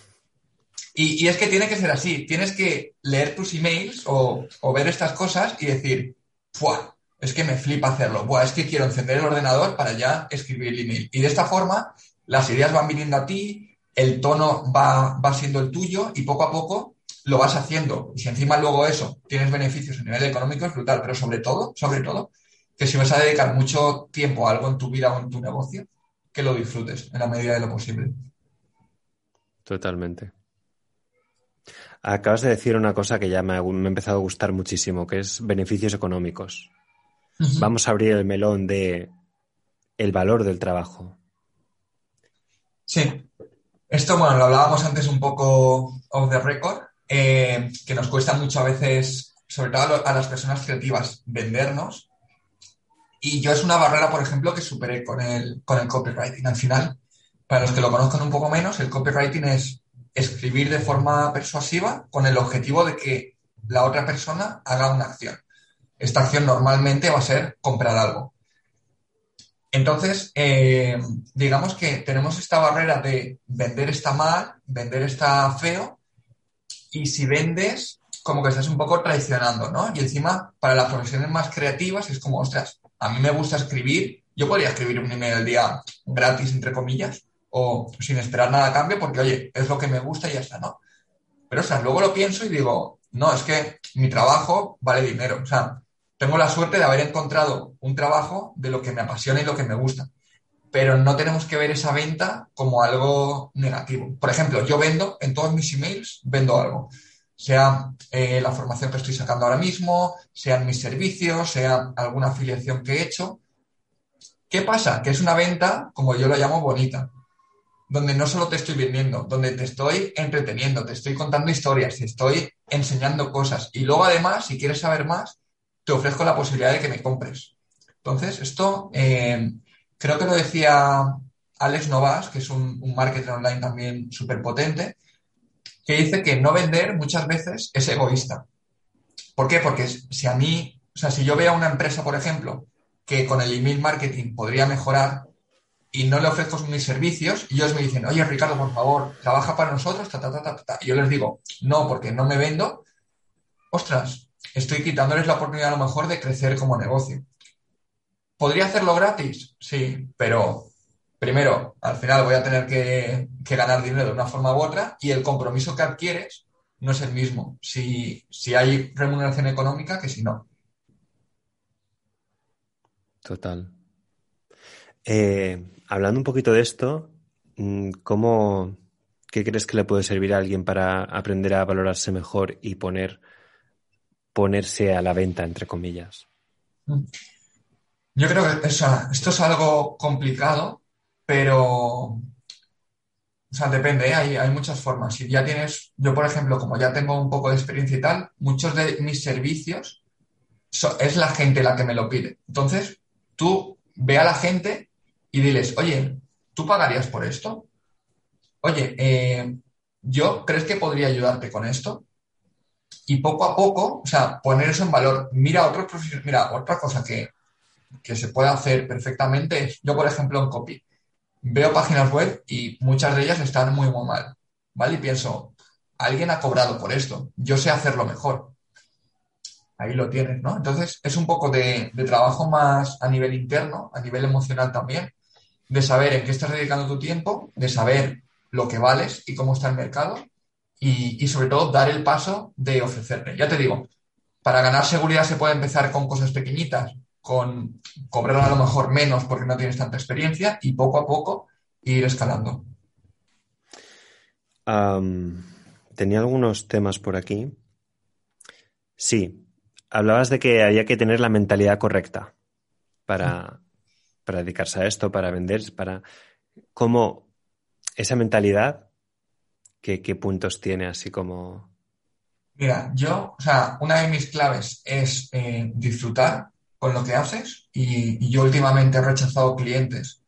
Y, y es que tiene que ser así. Tienes que leer tus emails o, o ver estas cosas y decir, ¡fuah! Es que me flipa hacerlo. Buah, es que quiero encender el ordenador para ya escribir el email. Y de esta forma, las ideas van viniendo a ti, el tono va, va siendo el tuyo y poco a poco lo vas haciendo. Y si encima luego eso tienes beneficios a nivel económico, es brutal. Pero sobre todo, sobre todo, que si vas a dedicar mucho tiempo a algo en tu vida o en tu negocio, que lo disfrutes en la medida de lo posible. Totalmente. Acabas de decir una cosa que ya me ha, me ha empezado a gustar muchísimo, que es beneficios económicos. Vamos a abrir el melón de el valor del trabajo. Sí. Esto, bueno, lo hablábamos antes un poco off the record, eh, que nos cuesta mucho a veces, sobre todo a, las personas creativas, vendernos. Y yo es una barrera, por ejemplo, que superé con el, con el copywriting. Al final, para los que lo conozcan un poco menos, el copywriting es escribir de forma persuasiva con el objetivo de que la otra persona haga una acción. Esta acción normalmente va a ser comprar algo. Entonces, eh, digamos que tenemos esta barrera de vender está mal, vender está feo, y si vendes, como que estás un poco traicionando, ¿no? Y encima, para las profesiones más creativas, es como, ostras, a mí me gusta escribir, yo podría escribir un email al día gratis, entre comillas, o sin esperar nada a cambio, porque, oye, es lo que me gusta y ya está, ¿no? Pero, o sea, luego lo pienso y digo, no, es que mi trabajo vale dinero, o sea, tengo la suerte de haber encontrado un trabajo de lo que me apasiona y lo que me gusta. Pero no tenemos que ver esa venta como algo negativo. Por ejemplo, yo vendo en todos mis emails, vendo algo. Sea eh, la formación que estoy sacando ahora mismo, sean mis servicios, sea alguna afiliación que he hecho. ¿Qué pasa? Que es una venta, como yo lo llamo, bonita. Donde no solo te estoy vendiendo, donde te estoy entreteniendo, te estoy contando historias, te estoy enseñando cosas. Y luego, además, si quieres saber más, te ofrezco la posibilidad de que me compres. Entonces, esto eh, creo que lo decía Alex Novas, que es un, un marketer online también súper potente, que dice que no vender muchas veces es egoísta. ¿Por qué? Porque si a mí, o sea, si yo veo a una empresa, por ejemplo, que con el email marketing podría mejorar y no le ofrezco mis servicios, y ellos me dicen, oye, Ricardo, por favor, trabaja para nosotros, ta, ta, ta, ta, ta. Y yo les digo, no, porque no me vendo, ostras, estoy quitándoles la oportunidad a lo mejor de crecer como negocio. ¿Podría hacerlo gratis? Sí, pero primero, al final voy a tener que, ganar dinero de una forma u otra y el compromiso que adquieres no es el mismo si, hay remuneración económica que si no. Total. Eh, hablando un poquito de esto, ¿cómo, ¿qué crees que le puede servir a alguien para aprender a valorarse mejor y poner ponerse a la venta, entre comillas? Yo creo que esto es algo complicado, pero o sea, depende, ¿eh? hay, hay muchas formas. Si ya tienes, yo por ejemplo, como ya tengo un poco de experiencia y tal, muchos de mis servicios es la gente la que me lo pide. Entonces, tú ve a la gente y diles, oye, ¿tú pagarías por esto? Oye, eh, ¿yo crees que podría ayudarte con esto? Y poco a poco, o sea, poner eso en valor. Mira, otro, mira otra cosa que, que se puede hacer perfectamente es, yo por ejemplo en copy, veo páginas web y muchas de ellas están muy, muy mal, ¿vale? Y pienso, alguien ha cobrado por esto, yo sé hacerlo mejor. Ahí lo tienes, ¿no? Entonces es un poco de, trabajo más a nivel interno, a nivel emocional también, de saber en qué estás dedicando tu tiempo, de saber lo que vales y cómo está el mercado y, y sobre todo dar el paso de ofrecerle. Ya te digo, para ganar seguridad se puede empezar con cosas pequeñitas, con cobrar a lo mejor menos porque no tienes tanta experiencia y poco a poco ir escalando. tenía algunos temas por aquí. Sí, hablabas de que había que tener la mentalidad correcta para, para dedicarse a esto, para vender, para cómo esa mentalidad, ¿qué, puntos tiene así como... Mira, yo, o sea, una de mis claves es eh, disfrutar con lo que haces y, yo últimamente he rechazado clientes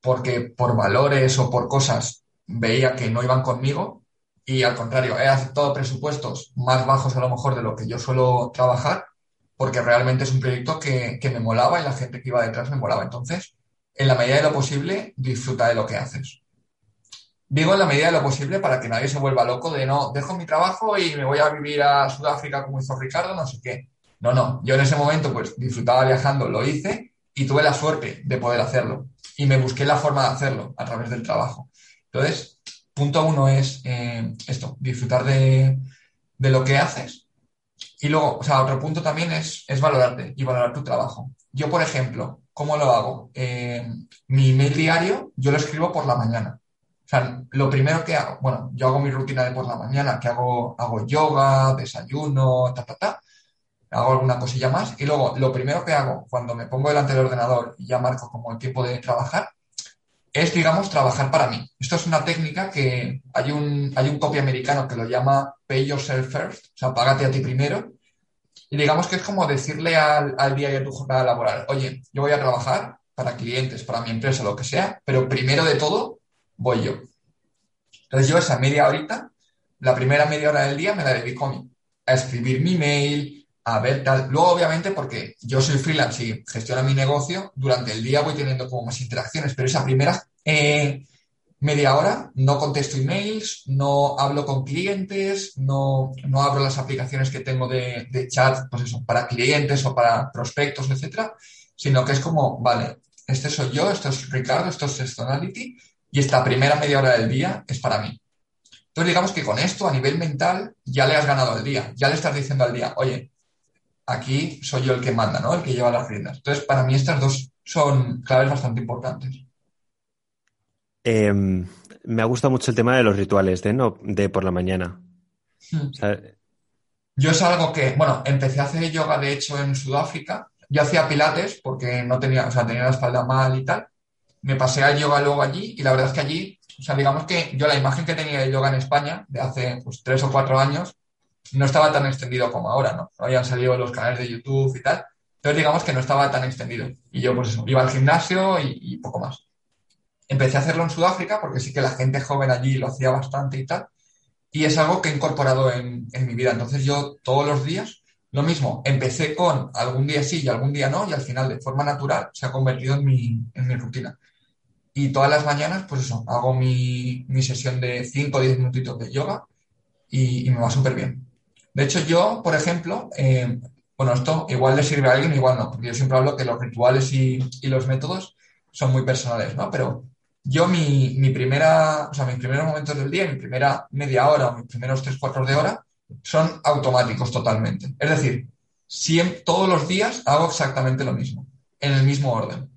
porque por valores o por cosas veía que no iban conmigo y al contrario, he aceptado presupuestos más bajos a lo mejor de lo que yo suelo trabajar porque realmente es un proyecto que, que me molaba y la gente que iba detrás me molaba. Entonces, en la medida de lo posible, disfruta de lo que haces. Digo en la medida de lo posible para que nadie se vuelva loco de no, dejo mi trabajo y me voy a vivir a Sudáfrica como hizo Ricardo, no sé qué. No, no, yo en ese momento pues disfrutaba viajando, lo hice y tuve la suerte de poder hacerlo. Y me busqué la forma de hacerlo a través del trabajo. Entonces, punto uno es eh, esto, disfrutar de, lo que haces. Y luego, o sea, otro punto también es, es valorarte y valorar tu trabajo. Yo, por ejemplo, ¿cómo lo hago? Eh, mi email diario yo lo escribo por la mañana. O sea, lo primero que hago, bueno, yo hago mi rutina de por la mañana, que hago, hago yoga, desayuno, ta, ta, ta hago alguna cosilla más y luego lo primero que hago cuando me pongo delante del ordenador y ya marco como el tiempo de trabajar es, digamos, trabajar para mí. Esto es una técnica que hay un, hay un copy americano que lo llama pay yourself first, o sea, págate a ti primero. Y digamos que es como decirle al, al día de tu jornada laboral, oye, yo voy a trabajar para clientes, para mi empresa, lo que sea, pero primero de todo voy yo. Entonces yo esa media horita, la primera media hora del día me la dedico a a escribir mi mail, a ver tal. Luego, obviamente, porque yo soy freelance y gestiono mi negocio, durante el día voy teniendo como más interacciones, pero esa primera eh, media hora no contesto emails, no hablo con clientes, no, no abro las aplicaciones que tengo de, chat, pues eso, para clientes o para prospectos, etcétera, sino que es como, vale, este soy yo, esto es Ricardo, esto es Sestonality, y esta primera media hora del día es para mí. Entonces, digamos que con esto, a nivel mental, ya le has ganado el día, ya le estás diciendo al día, oye, aquí soy yo el que manda, ¿no? El que lleva las riendas. Entonces, para mí estas dos son claves bastante importantes. Em, me ha gustado mucho el tema de los rituales de, no, de por la mañana. Hmm. yo es algo que, bueno, empecé a hacer yoga, de hecho, en Sudáfrica. Yo hacía pilates porque no tenía, o sea, tenía la espalda mal y tal. Me pasé al yoga luego allí y la verdad es que allí, o sea, digamos que yo la imagen que tenía de yoga en España de hace pues, tres o cuatro años no estaba tan extendido como ahora, ¿no? Habían salido los canales de YouTube y tal. Entonces, digamos que no estaba tan extendido. Y yo, pues eso, iba al gimnasio y, poco más. Empecé a hacerlo en Sudáfrica porque sí que la gente joven allí lo hacía bastante y tal. Y es algo que he incorporado en, mi vida. Entonces, yo todos los días, lo mismo, empecé con algún día sí y algún día no, y al final, de forma natural, se ha convertido en mi, en mi rutina. Y todas las mañanas, pues eso, hago mi, sesión de 5 o 10 minutitos de yoga y me va súper bien. De hecho, yo, por ejemplo, eh, bueno, esto igual le sirve a alguien, igual no, porque yo siempre hablo que los rituales y, los métodos son muy personales, ¿no? Pero yo mi, primera, o sea, mis primeros momentos del día, mi primera media hora o mis primeros tres cuartos de hora son automáticos totalmente. Es decir, siempre, todos los días hago exactamente lo mismo, en el mismo orden.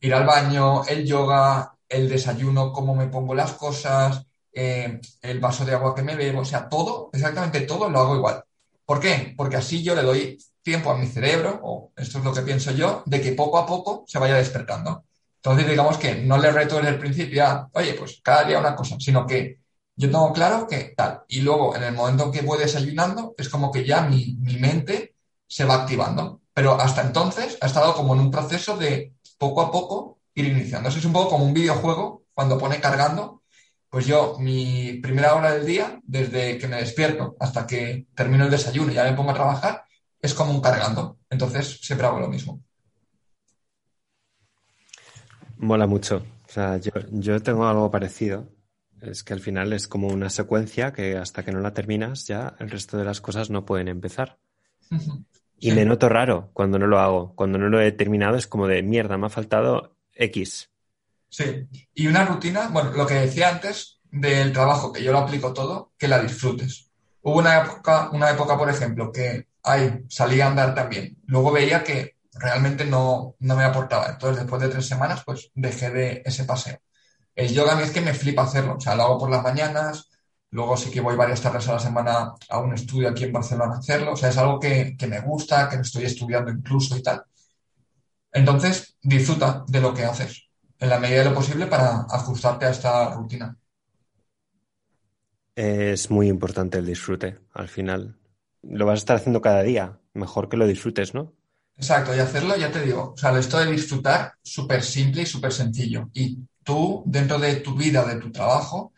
Ir al baño, el yoga, el desayuno, cómo me pongo las cosas, eh, el vaso de agua que me bebo, o sea, todo, exactamente todo lo hago igual. ¿Por qué? Porque así yo le doy tiempo a mi cerebro, o esto es lo que pienso yo, de que poco a poco se vaya despertando. Entonces, digamos que no le reto desde el principio a, oye, pues cada día una cosa, sino que yo tengo claro que tal. Y luego, en el momento en que voy desayunando, es como que ya mi, mi mente se va activando. Pero hasta entonces ha estado como en un proceso de poco a poco ir iniciando. Eso es un poco como un videojuego cuando pone cargando. Pues yo, mi primera hora del día, desde que me despierto hasta que termino el desayuno y ya me pongo a trabajar, es como un cargando. Entonces siempre hago lo mismo. Mola mucho. O sea, yo, yo tengo algo parecido. Es que al final es como una secuencia que hasta que no la terminas ya el resto de las cosas no pueden empezar. Y me noto raro cuando no lo hago. Cuando no lo he terminado es como de mierda, me ha faltado X. Sí, y una rutina, bueno, lo que decía antes del trabajo, que yo lo aplico todo, que la disfrutes. Hubo una época, una época, por ejemplo, que ahí salí a andar también. Luego veía que realmente no, no me aportaba. Entonces, después de tres semanas, pues dejé de ese paseo. El yoga a mí es que me flipa hacerlo. O sea, lo hago por las mañanas, luego sí que voy varias tardes a la semana a un estudio aquí en Barcelona a hacerlo. O sea, es algo que, que me gusta, que estoy estudiando incluso y tal. Entonces, disfruta de lo que haces en la medida de lo posible para ajustarte a esta rutina. Es muy importante el disfrute al final. Lo vas a estar haciendo cada día. Mejor que lo disfrutes, ¿no? Exacto, y hacerlo, ya te digo, o sea, esto de disfrutar, súper simple y súper sencillo. Y tú, dentro de tu vida, de tu trabajo,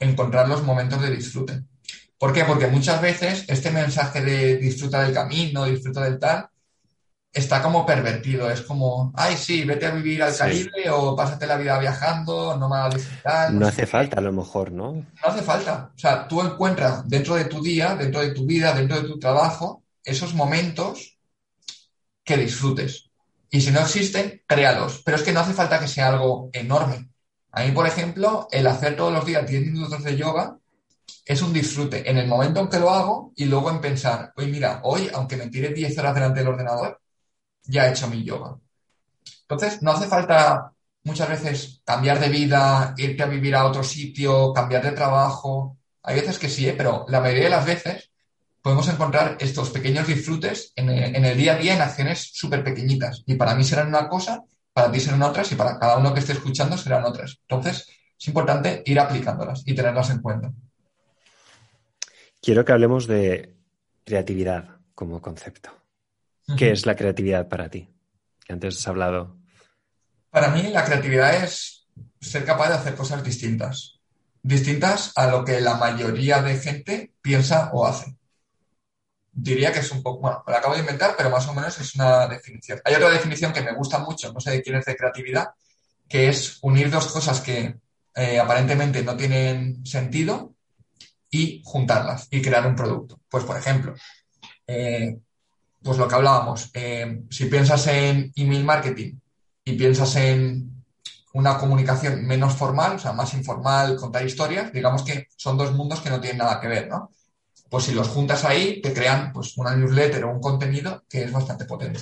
encontrar los momentos de disfrute. ¿Por qué? Porque muchas veces este mensaje de disfruta del camino, disfruta del tal, está como pervertido. Es como, ay, sí, vete a vivir al Sí. Caribe o pásate la vida viajando, nómada digital, no No hace falta a lo mejor, ¿no? No hace falta. O sea, tú encuentras dentro de tu día, dentro de tu vida, dentro de tu trabajo, esos momentos que disfrutes. Y si no existen, créalos. Pero es que no hace falta que sea algo enorme. A mí, por ejemplo, el hacer todos los días 10 minutos de yoga es un disfrute en el momento en que lo hago y luego en pensar, oye, mira, hoy, aunque me tire 10 horas delante del ordenador, ya he hecho mi yoga. Entonces, no hace falta muchas veces cambiar de vida, irte a vivir a otro sitio, cambiar de trabajo. Hay veces que sí, ¿eh? pero la mayoría de las veces podemos encontrar estos pequeños disfrutes en el, en el día a día en acciones súper pequeñitas. Y para mí serán una cosa, para ti serán otras y para cada uno que esté escuchando serán otras. Entonces, es importante ir aplicándolas y tenerlas en cuenta. Quiero que hablemos de creatividad como concepto. ¿Qué es la creatividad para ti? Que antes has hablado. Para mí la creatividad es ser capaz de hacer cosas distintas, distintas a lo que la mayoría de gente piensa o hace. Diría que es un poco, bueno, lo acabo de inventar, pero más o menos es una definición. Hay otra definición que me gusta mucho, no sé de quién es de creatividad, que es unir dos cosas que eh, aparentemente no tienen sentido y juntarlas y crear un producto. Pues, por ejemplo, eh, pues lo que hablábamos, eh, si piensas en email marketing y piensas en una comunicación menos formal, o sea, más informal, contar historias, digamos que son dos mundos que no tienen nada que ver, ¿no? Pues si los juntas ahí, te crean pues una newsletter o un contenido que es bastante potente.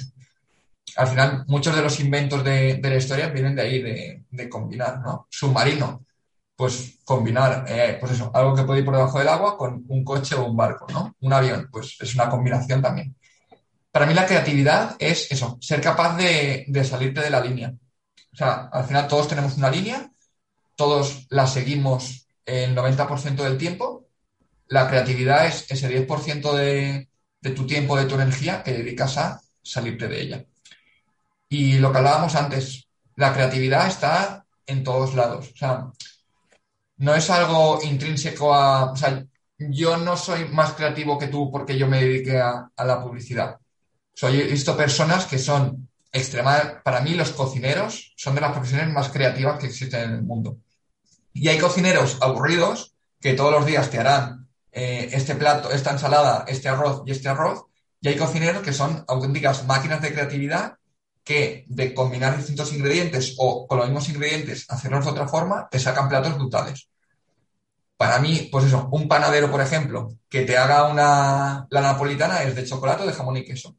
Al final, muchos de los inventos de, de la historia vienen de ahí, de, de combinar, ¿no? Submarino, pues combinar, eh, pues eso, algo que puede ir por debajo del agua con un coche o un barco, ¿no? Un avión, pues es una combinación también. Para mí la creatividad es eso, ser capaz de, de salirte de la línea. O sea, al final todos tenemos una línea, todos la seguimos el 90% del tiempo. La creatividad es ese 10% de, de tu tiempo, de tu energía que dedicas a salirte de ella. Y lo que hablábamos antes, la creatividad está en todos lados. O sea, no es algo intrínseco a... O sea, yo no soy más creativo que tú porque yo me dedique a, a la publicidad. O sea, he visto personas que son extremadamente... Para mí los cocineros son de las profesiones más creativas que existen en el mundo. Y hay cocineros aburridos que todos los días te harán eh, este plato, esta ensalada, este arroz y este arroz. Y hay cocineros que son auténticas máquinas de creatividad que de combinar distintos ingredientes o con los mismos ingredientes hacerlos de otra forma, te sacan platos brutales. Para mí, pues eso, un panadero, por ejemplo, que te haga una, la napolitana es de chocolate de jamón y queso.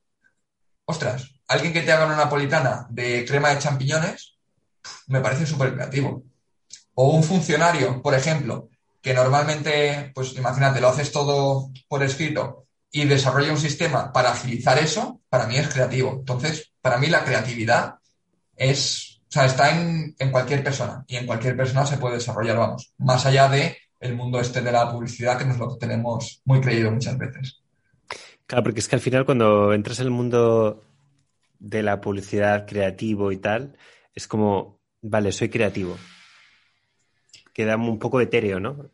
Ostras, alguien que te haga una napolitana de crema de champiñones, me parece súper creativo. O un funcionario, por ejemplo, que normalmente, pues imagínate, lo haces todo por escrito y desarrolla un sistema para agilizar eso, para mí es creativo. Entonces, para mí la creatividad es o sea, está en, en, cualquier persona y en cualquier persona se puede desarrollar, vamos, más allá de el mundo este de la publicidad, que nos lo tenemos muy creído muchas veces. Claro, porque es que al final cuando entras en el mundo de la publicidad creativo y tal, es como, vale, soy creativo. Queda un poco etéreo, ¿no?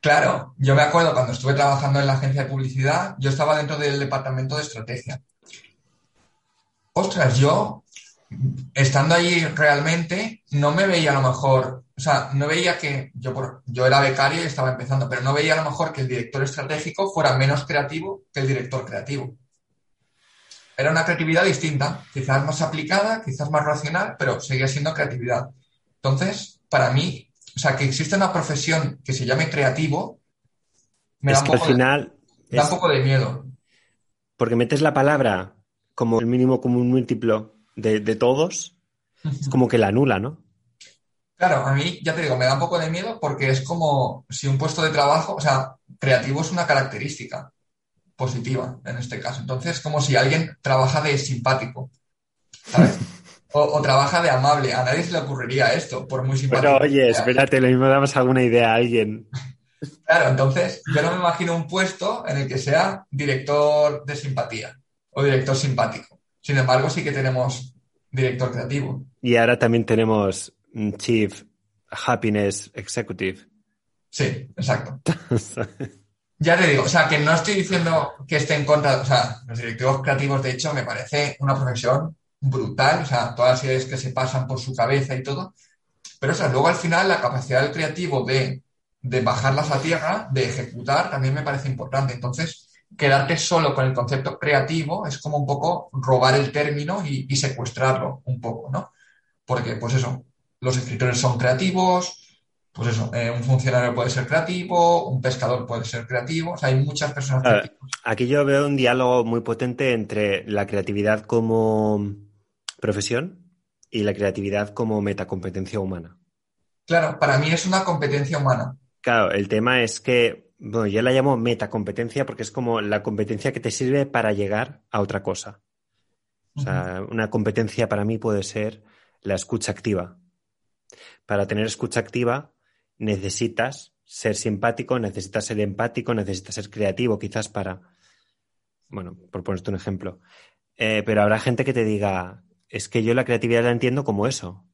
Claro, yo me acuerdo cuando estuve trabajando en la agencia de publicidad, yo estaba dentro del departamento de estrategia. Ostras, yo, estando ahí realmente, no me veía a lo mejor o sea, no veía que yo, yo era becario y estaba empezando, pero no veía a lo mejor que el director estratégico fuera menos creativo que el director creativo. Era una creatividad distinta, quizás más aplicada, quizás más racional, pero seguía siendo creatividad. Entonces, para mí, o sea, que existe una profesión que se llame creativo, me da, un poco, de, da un poco de miedo. Porque metes la palabra como el mínimo común múltiplo de, de todos, es como que la anula, ¿no? Claro, a mí, ya te digo, me da un poco de miedo porque es como si un puesto de trabajo, o sea, creativo es una característica positiva en este caso. Entonces, como si alguien trabaja de simpático, ¿sabes? *laughs* O, trabaja de amable. A nadie se le ocurriría esto, por muy simpático. Pero oye, espérate, lo mismo damos alguna idea a alguien. Claro, entonces yo no me imagino un puesto en el que sea director de simpatía o director simpático. Sin embargo, sí que tenemos director creativo. Y ahora también tenemos Chief Happiness Executive. Sí, exacto. *laughs* ya te digo, o sea, que no estoy diciendo que esté en contra, o sea, los directivos creativos, de hecho, me parece una profesión brutal, o sea, todas las ideas que se pasan por su cabeza y todo, pero o sea, luego al final la capacidad del creativo de, bajarlas a tierra, de ejecutar, también me parece importante. Entonces, quedarte solo con el concepto creativo es como un poco robar el término y, y secuestrarlo un poco, ¿no? Porque, pues eso, los escritores son creativos, pues eso, eh, un funcionario puede ser creativo, un pescador puede ser creativo, o sea, hay muchas personas creativas. Aquí yo veo un diálogo muy potente entre la creatividad como profesión y la creatividad como metacompetencia humana. Claro, para mí es una competencia humana. Claro, el tema es que, bueno, yo la llamo metacompetencia porque es como la competencia que te sirve para llegar a otra cosa. O sea, una competencia para mí puede ser la escucha activa para tener escucha activa necesitas ser simpático, necesitas ser empático, necesitas ser creativo, quizás para, bueno, por ponerte un ejemplo. Eh, pero habrá gente que te diga, es que yo la creatividad la entiendo como eso,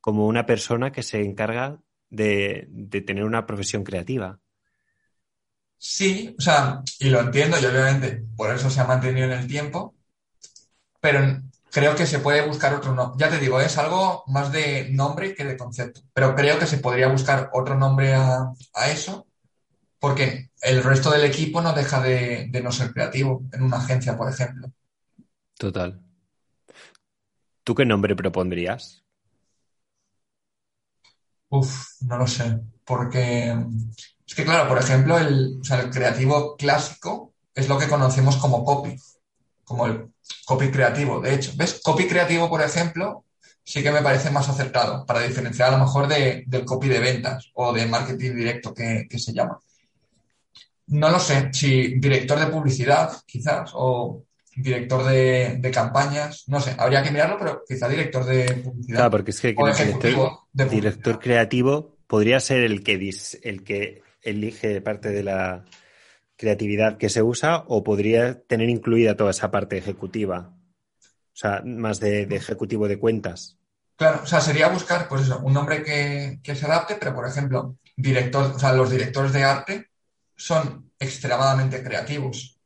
como una persona que se encarga de, de tener una profesión creativa. Sí, o sea, y lo entiendo, y obviamente por eso se ha mantenido en el tiempo, pero creo que se puede buscar otro nombre. Ya te digo, es algo más de nombre que de concepto, pero creo que se podría buscar otro nombre a, eso, porque el resto del equipo no deja de, no ser creativo en una agencia, por ejemplo. Total. ¿Tú qué nombre propondrías? Uf, no lo sé, porque es que claro, por ejemplo, el, creativo clásico es lo que conocemos como copy, como el copy creativo. De hecho, ¿ves? Copy creativo, por ejemplo, sí que me parece más acertado para diferenciar a lo mejor de, del copy de ventas o de marketing directo que, se llama. No lo sé, si director de publicidad, quizás, o director de, campañas, no sé, habría que mirarlo, pero quizá director de publicidad. Claro, porque es que director, director creativo podría ser el que, el que elige parte de la, creatividad que se usa o podría tener incluida toda esa parte ejecutiva? O sea, más de, ejecutivo de cuentas. Claro, o sea, sería buscar, pues eso, un nombre que, se adapte, pero por ejemplo, director, o sea, los directores de arte son extremadamente creativos.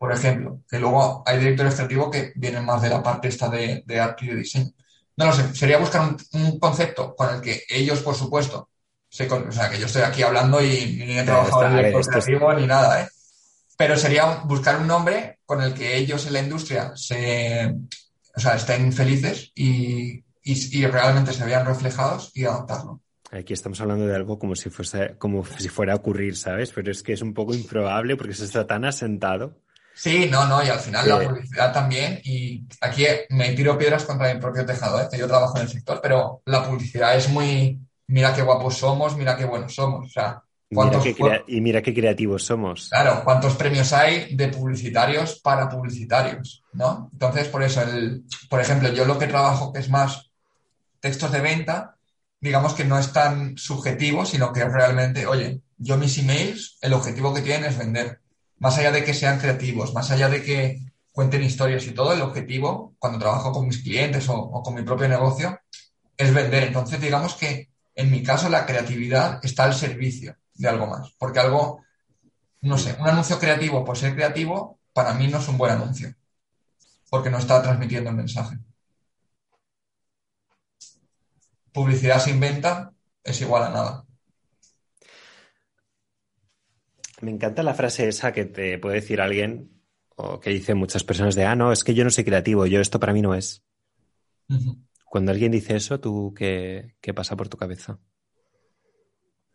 Por ejemplo, que luego hay directores creativos que vienen más de la parte esta de, arte y de diseño. No lo sé, sería buscar un, concepto con el que ellos, por supuesto, o sea, que yo estoy aquí hablando y ni he trabajado en director creativo ni nada, ¿eh? Pero sería buscar un nombre con el que ellos en la industria se, o sea, estén felices y, y, realmente se vean reflejados y adaptarlo. Aquí estamos hablando de algo como si, fuese, como si fuera a ocurrir, ¿sabes? Pero es que es un poco improbable porque se está tan asentado. Sí, no, no, y al final la publicidad también. Y aquí me tiro piedras contra mi propio tejado, ¿eh? que yo trabajo en el sector, pero la publicidad es muy, mira qué guapos somos, mira qué buenos somos. O sea, y mira qué creativos somos. Claro, ¿cuántos premios hay de publicitarios para publicitarios? ¿no? Entonces, por eso, el, por ejemplo, yo lo que trabajo que es más textos de venta, digamos que no es tan subjetivo, sino que es realmente, oye, yo mis emails, el objetivo que tienen es vender. Más allá de que sean creativos, más allá de que cuenten historias y todo, el objetivo, cuando trabajo con mis clientes o, con mi propio negocio, es vender. Entonces, digamos que en mi caso la creatividad está al servicio de algo más, porque algo, no sé, un anuncio creativo por ser creativo, para mí no es un buen anuncio, porque no está transmitiendo el mensaje. Publicidad sin venta es igual a nada. Me encanta la frase esa que te puede decir alguien o que dicen muchas personas de, ah, no, es que yo no soy creativo, yo esto para mí no es. Cuando alguien dice eso, ¿tú qué, pasa por tu cabeza?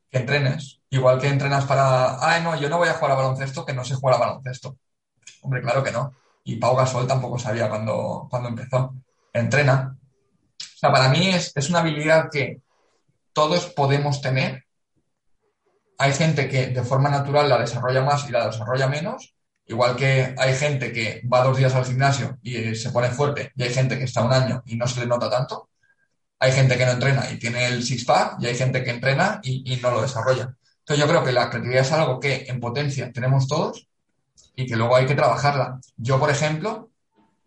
Que entrenes. Igual que entrenas para, ah, no, yo no voy a jugar a baloncesto, que no sé jugar a baloncesto. Hombre, claro que no. Y Pau Gasol tampoco sabía cuando, cuando empezó. Entrena. O sea, para mí es, es una habilidad que todos podemos tener hay gente que de forma natural la desarrolla más y la desarrolla menos, igual que hay gente que va dos días al gimnasio y eh, se pone fuerte, y hay gente que está un año y no se le nota tanto. Hay gente que no entrena y tiene el six-pack, y hay gente que entrena y, no lo desarrolla. Entonces yo creo que la creatividad es algo que en potencia tenemos todos y que luego hay que trabajarla. Yo, por ejemplo,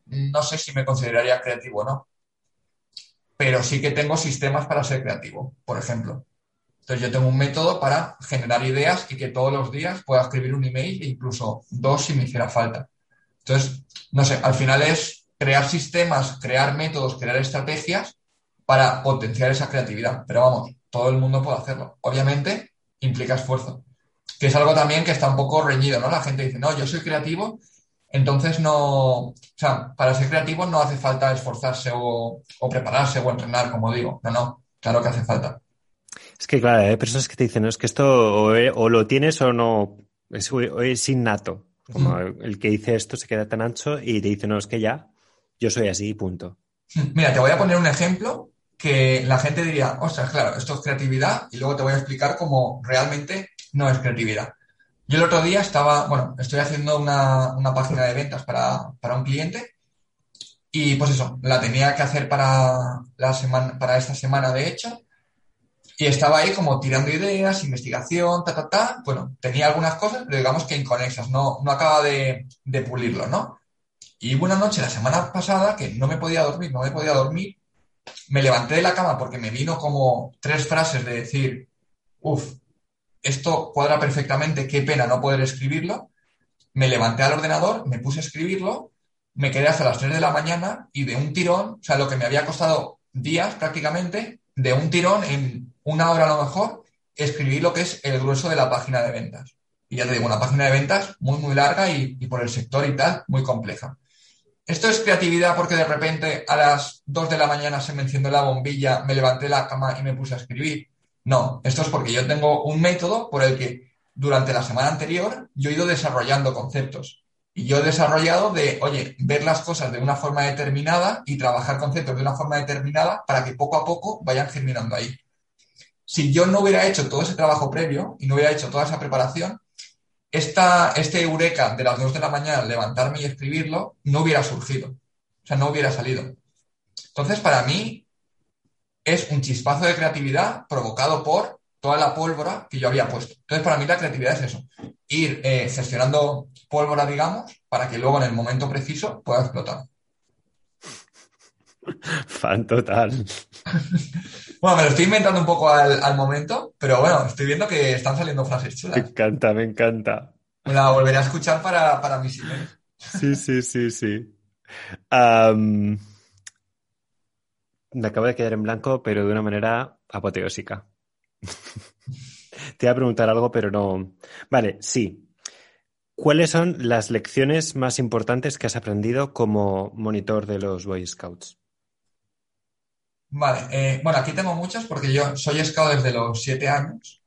no sé si me consideraría creativo o no, pero sí que tengo sistemas para ser creativo, por ejemplo. Entonces yo tengo un método para generar ideas y que todos los días pueda escribir un email e incluso dos si me hiciera falta. Entonces, no sé, al final es crear sistemas, crear métodos, crear estrategias para potenciar esa creatividad. Pero vamos, todo el mundo puede hacerlo. Obviamente implica esfuerzo, que es algo también que está un poco reñido, ¿no? La gente dice, no, yo soy creativo, entonces no, o sea, para ser creativo no hace falta esforzarse o, o prepararse o entrenar, como digo. No, no, claro que hace falta. Es que, claro, hay personas que te dicen, no, es que esto o, lo tienes o no, es, es innato. Como el que dice esto se queda tan ancho y te dice, no, es que ya, yo soy así, punto. Mira, te voy a poner un ejemplo que la gente diría, ostras, claro, esto es creatividad y luego te voy a explicar cómo realmente no es creatividad. Yo el otro día estaba, bueno, estoy haciendo una, una página de ventas para, para, un cliente y pues eso, la tenía que hacer para, la semana, para esta semana de hecho y estaba ahí como tirando ideas, investigación, ta, ta, ta. Bueno, tenía algunas cosas, pero digamos que inconexas, no, no acaba de, pulirlo, ¿no? Y una noche la semana pasada que no me podía dormir, no me podía dormir, me levanté de la cama porque me vino como tres frases de decir, uff, esto cuadra perfectamente, qué pena no poder escribirlo. Me levanté al ordenador, me puse a escribirlo, me quedé hasta las 3 de la mañana y de un tirón, o sea, lo que me había costado días prácticamente, de un tirón en una hora a lo mejor, escribir lo que es el grueso de la página de ventas. Y ya te digo, una página de ventas muy, muy larga y, por el sector y tal, muy compleja. ¿Esto es creatividad porque de repente a las 2 de la mañana se me encendió la bombilla, me levanté de la cama y me puse a escribir? No, esto es porque yo tengo un método por el que durante la semana anterior yo he ido desarrollando conceptos. Y yo he desarrollado de, oye, ver las cosas de una forma determinada y trabajar conceptos de una forma determinada para que poco a poco vayan germinando ahí si yo no hubiera hecho todo ese trabajo previo y no hubiera hecho toda esa preparación, esta, este eureka de las 2 de la mañana, levantarme y escribirlo, no hubiera surgido. O sea, no hubiera salido. Entonces, para mí, es un chispazo de creatividad provocado por toda la pólvora que yo había puesto. Entonces, para mí la creatividad es eso, ir eh, gestionando pólvora, digamos, para que luego en el momento preciso pueda explotar. *laughs* Fan total. *laughs* Bueno, me lo estoy inventando un poco al, momento, pero bueno, estoy viendo que están saliendo frases chulas. Me encanta, me encanta. Me la volveré a escuchar para, para mis Sí, sí, sí, sí. me acabo de quedar en blanco, pero de una manera apoteósica. *laughs* Te iba a preguntar algo, pero no. Vale, sí. ¿Cuáles son las lecciones más importantes que has aprendido como monitor de los Boy Scouts? Vale, eh, bueno, aquí tengo muchas porque yo soy scout desde los 7 años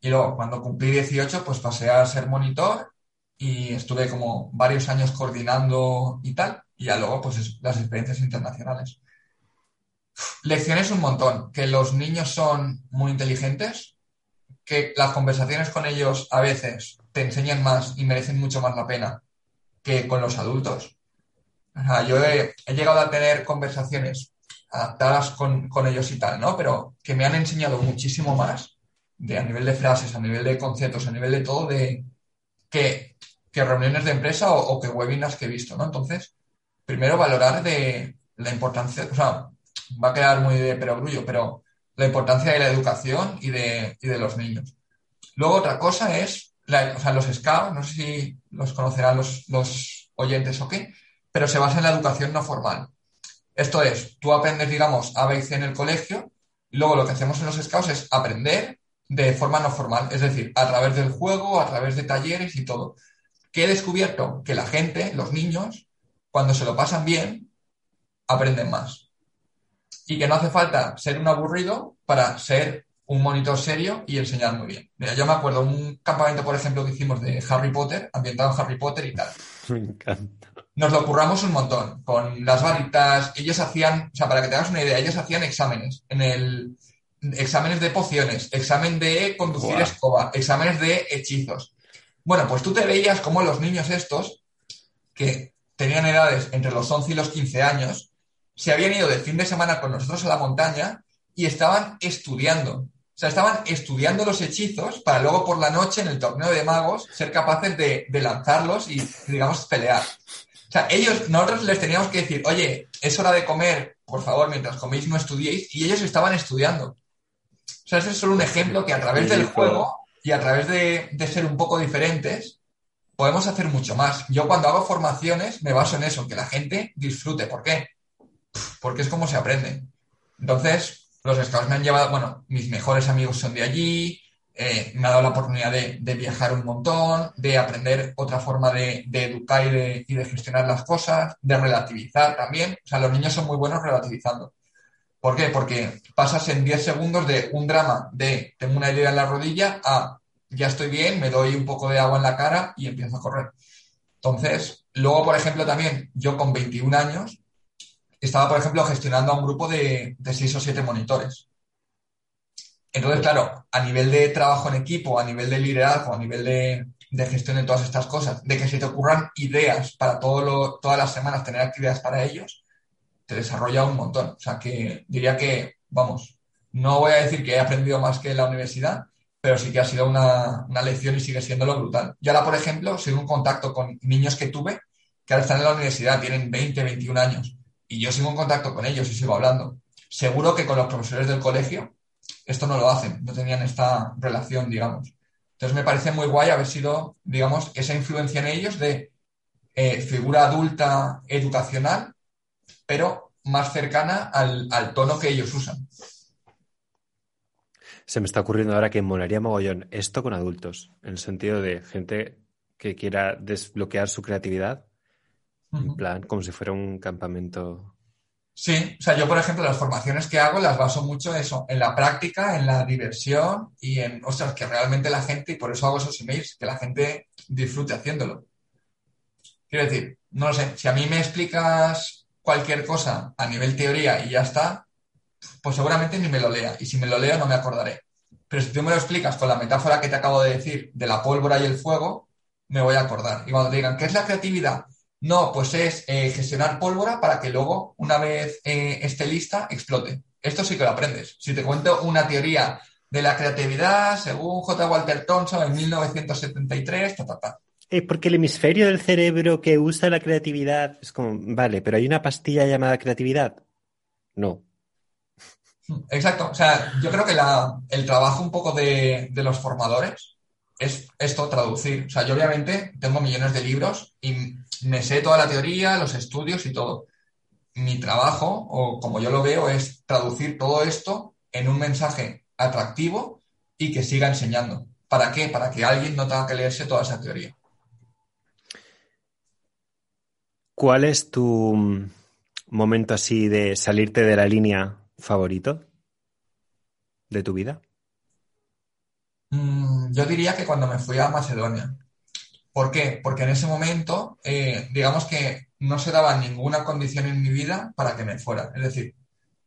y luego cuando cumplí 18 pues pasé a ser monitor y estuve como varios años coordinando y tal y ya luego pues las experiencias internacionales. Lecciones un montón, que los niños son muy inteligentes, que las conversaciones con ellos a veces te enseñan más y merecen mucho más la pena que con los adultos. O sea, yo he llegado a tener conversaciones adaptadas con, ellos y tal, ¿no? Pero que me han enseñado muchísimo más de a nivel de frases, a nivel de conceptos, a nivel de todo, de que, reuniones de empresa o, que webinars que he visto, ¿no? Entonces, primero valorar de la importancia, o sea, va a quedar muy de perogrullo, pero la importancia de la educación y de, y de los niños. Luego otra cosa es, o sea, los SCAR, no sé si los conocerán los, los oyentes o qué, pero se basa en la educación no formal. Esto es, tú aprendes, digamos, A, B en el colegio, y luego lo que hacemos en los scouts es aprender de forma no formal, es decir, a través del juego, a través de talleres y todo. ¿Qué he descubierto? Que la gente, los niños, cuando se lo pasan bien, aprenden más. Y que no hace falta ser un aburrido para ser un monitor serio y enseñar muy bien. Mira, yo me acuerdo un campamento, por ejemplo, que hicimos de Harry Potter, ambientado en Harry Potter y tal. *laughs* Me encanta nos lo curramos un montón con las varitas. Ellos hacían, o sea, para que te hagas una idea, ellos hacían exámenes en el exámenes de pociones, examen de conducir escoba, exámenes de hechizos. Bueno, pues tú te veías como los niños estos, que tenían edades entre los 11 y los 15 años, se habían ido de fin de semana con nosotros a la montaña y estaban estudiando. O sea, estaban estudiando los hechizos para luego por la noche en el torneo de magos ser capaces de, de lanzarlos y, digamos, pelear. O sea, ellos, nosotros les teníamos que decir, oye, es hora de comer, por favor, mientras coméis no estudiéis, y ellos estaban estudiando. O sea, ese es solo un ejemplo que a través del juego y a través de, ser un poco diferentes, podemos hacer mucho más. Yo cuando hago formaciones me baso en eso, que la gente disfrute. ¿Por qué? Porque es como se aprende. Entonces, los scouts me han llevado, bueno, mis mejores amigos son de allí, eh, me ha dado la oportunidad de, viajar un montón, de aprender otra forma de, educar y de, gestionar las cosas, de relativizar también. O sea, los niños son muy buenos relativizando. ¿Por qué? Porque pasas en 10 segundos de un drama de tengo una herida en la rodilla a ya estoy bien, me doy un poco de agua en la cara y empiezo a correr. Entonces, luego, por ejemplo, también yo con 21 años estaba, por ejemplo, gestionando a un grupo de, 6 o 7 monitores. Entonces, claro, a nivel de trabajo en equipo, a nivel de liderazgo, a nivel de, gestión de todas estas cosas, de que se te ocurran ideas para todo todas las semanas tener actividades para ellos, te desarrolla un montón. O sea que diría que, vamos, no voy a decir que he aprendido más que en la universidad, pero sí que ha sido una, una lección y sigue siendo lo brutal. Yo ahora, por ejemplo, sigo en contacto con niños que tuve que ahora están en la universidad, tienen 20, 21 años, y yo sigo en contacto con ellos y sigo hablando. Seguro que con los profesores del colegio esto no lo hacen, no tenían esta relación, digamos. Entonces me parece muy guay haber sido, digamos, esa influencia en ellos de eh, figura adulta educacional, pero más cercana al, tono que ellos usan. Se me está ocurriendo ahora que molaría mogollón esto con adultos, en el sentido de gente que quiera desbloquear su creatividad, en plan, como si fuera un campamento Sí, o sea, yo por ejemplo las formaciones que hago las baso mucho eso, en la práctica, en la diversión y en, ostras, que realmente la gente, y por eso hago esos emails, que la gente disfrute haciéndolo. Quiero decir, no lo sé, si a mí me explicas cualquier cosa a nivel teoría y ya está, pues seguramente ni me lo lea. Y si me lo leo no me acordaré. Pero si tú me lo explicas con la metáfora que te acabo de decir de la pólvora y el fuego, me voy a acordar. Y cuando te digan, ¿qué es la creatividad? No, pues es eh, gestionar pólvora para que luego, una vez eh, esté lista, explote. Esto sí que lo aprendes. Si te cuento una teoría de la creatividad, según J. Walter Thompson en 1973, ta, ta, ta. Eh, porque el hemisferio del cerebro que usa la creatividad es como, vale, pero hay una pastilla llamada creatividad. No. Exacto. O sea, yo creo que el trabajo un poco de, de los formadores es esto, traducir. O sea, yo obviamente tengo millones de libros y me sé toda la teoría, los estudios y todo. Mi trabajo, o como yo lo veo, es traducir todo esto en un mensaje atractivo y que siga enseñando. ¿Para qué? Para que alguien no tenga que leerse toda esa teoría. ¿Cuál es tu momento así de salirte de la línea favorito de tu vida? Mm, yo diría que cuando me fui a Macedonia. ¿Por qué? Porque en ese momento, eh, digamos que no se daba ninguna condición en mi vida para que me fuera. Es decir,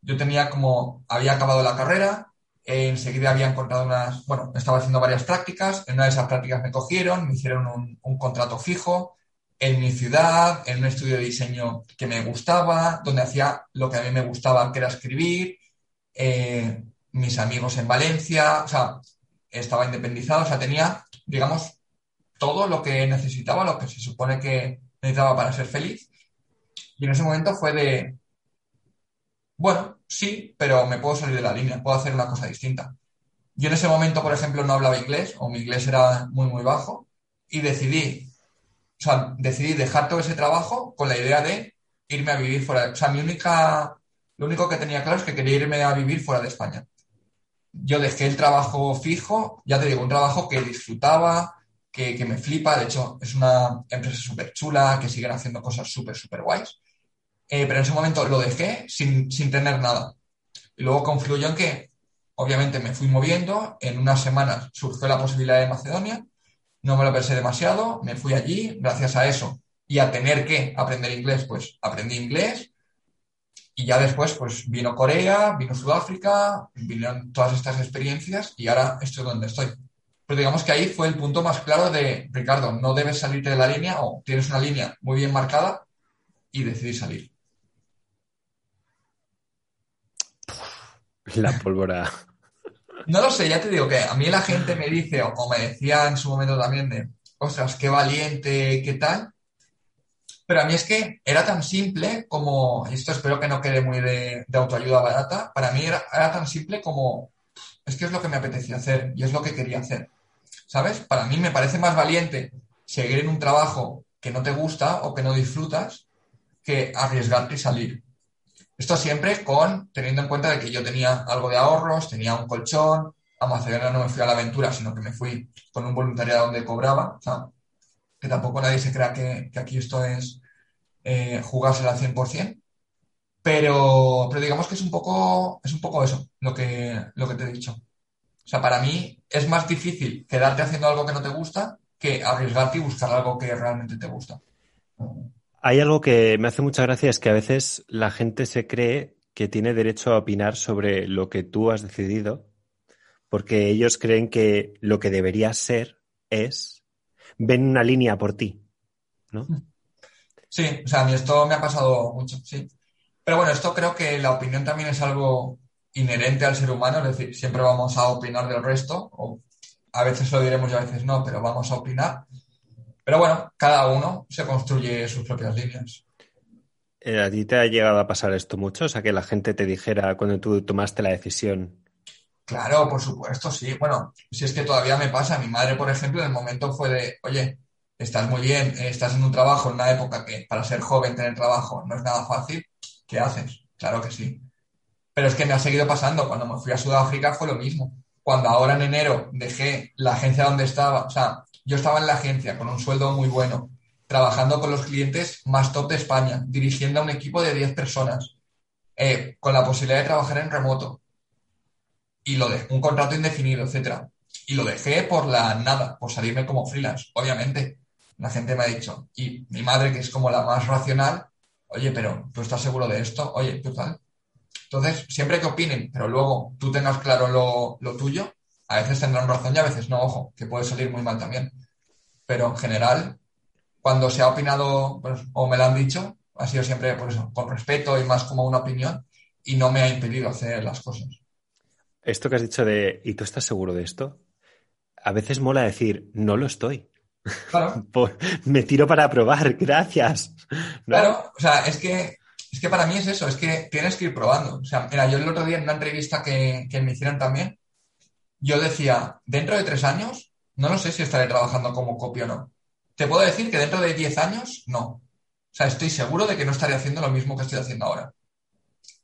yo tenía como, había acabado la carrera, enseguida había encontrado unas, bueno, estaba haciendo varias prácticas, en una de esas prácticas me cogieron, me hicieron un, contrato fijo, en mi ciudad, en un estudio de diseño que me gustaba, donde hacía lo que a mí me gustaba, que era escribir, eh, mis amigos en Valencia, o sea, estaba independizado, o sea, tenía, digamos, todo lo que necesitaba, lo que se supone que necesitaba para ser feliz. Y en ese momento fue de, bueno, sí, pero me puedo salir de la línea, puedo hacer una cosa distinta. Yo en ese momento, por ejemplo, no hablaba inglés o mi inglés era muy, muy bajo y decidí, o sea, decidí dejar todo ese trabajo con la idea de irme a vivir fuera. O sea, mi única, lo único que tenía claro es que quería irme a vivir fuera de España. Yo dejé el trabajo fijo, ya te digo, un trabajo que disfrutaba, que, me flipa. De hecho, es una empresa súper chula, que siguen haciendo cosas súper, súper guays. Eh, pero en ese momento lo dejé sin, sin tener nada. Y luego confluyó en que, obviamente, me fui moviendo. En unas semanas surgió la posibilidad de Macedonia. No me lo pensé demasiado. Me fui allí. Gracias a eso y a tener que aprender inglés, pues aprendí inglés. Y ya después, pues vino Corea, vino Sudáfrica, vinieron todas estas experiencias y ahora estoy donde estoy. Pero digamos que ahí fue el punto más claro de, Ricardo, no debes salirte de la línea o tienes una línea muy bien marcada y decidí salir. *laughs* La pólvora. No lo sé, ya te digo que a mí la gente me dice, o me decía en su momento también de, ostras, qué valiente, qué tal. Pero a mí es que era tan simple como, esto espero que no quede muy de, autoayuda barata, para mí era, tan simple como, es que es lo que me apetecía hacer y es lo que quería hacer. ¿Sabes? Para mí me parece más valiente seguir en un trabajo que no te gusta o que no disfrutas que arriesgarte y salir. Esto siempre con teniendo en cuenta de que yo tenía algo de ahorros, tenía un colchón, a Macedonia no me fui a la aventura, sino que me fui con un voluntariado donde cobraba, que tampoco nadie se crea que, aquí esto es eh, jugársela al 100%, pero, pero digamos que es un poco, es un poco eso, lo que, lo que te he dicho. O sea, para mí es más difícil quedarte haciendo algo que no te gusta que arriesgarte y buscar algo que realmente te gusta. Hay algo que me hace mucha gracia, es que a veces la gente se cree que tiene derecho a opinar sobre lo que tú has decidido, porque ellos creen que lo que debería ser es, ven una línea por ti, ¿no? Sí, o sea, a mí esto me ha pasado mucho, sí. Pero bueno, esto creo que la opinión también es algo inherente al ser humano, es decir, siempre vamos a opinar del resto, o a veces lo diremos y a veces no, pero vamos a opinar. Pero bueno, cada uno se construye sus propias líneas. Eh, ¿A ti te ha llegado a pasar esto mucho? O sea, que la gente te dijera cuando tú tomaste la decisión. Claro, por supuesto, sí. Bueno, si es que todavía me pasa. Mi madre, por ejemplo, en el momento fue de, oye, estás muy bien, eh, estás en un trabajo en una época que para ser joven tener trabajo no es nada fácil. ¿Qué haces? Claro que sí. Pero es que me ha seguido pasando. Cuando me fui a Sudáfrica fue lo mismo. Cuando ahora en enero dejé la agencia donde estaba, o sea, yo estaba en la agencia con un sueldo muy bueno, trabajando con los clientes más top de España, dirigiendo a un equipo de 10 personas, eh, con la posibilidad de trabajar en remoto. Y lo de un contrato indefinido, etcétera. Y lo dejé por la nada, por salirme como freelance, obviamente. La gente me ha dicho, y mi madre, que es como la más racional, oye, pero tú estás seguro de esto, oye, tú tal. Entonces, siempre que opinen, pero luego tú tengas claro lo, lo tuyo, a veces tendrán razón y a veces no, ojo, que puede salir muy mal también. Pero en general, cuando se ha opinado pues, o me lo han dicho, ha sido siempre por eso, con respeto y más como una opinión y no me ha impedido hacer las cosas. Esto que has dicho de, ¿y tú estás seguro de esto? A veces mola decir, no lo estoy. Claro. *laughs* me tiro para probar, *laughs* gracias. Claro, o sea, es que, es que para mí es eso, es que tienes que ir probando. O sea, mira, yo el otro día en una entrevista que, que me hicieron también, yo decía, dentro de tres años, no lo sé si estaré trabajando como copio o no. Te puedo decir que dentro de diez años, no. O sea, estoy seguro de que no estaré haciendo lo mismo que estoy haciendo ahora.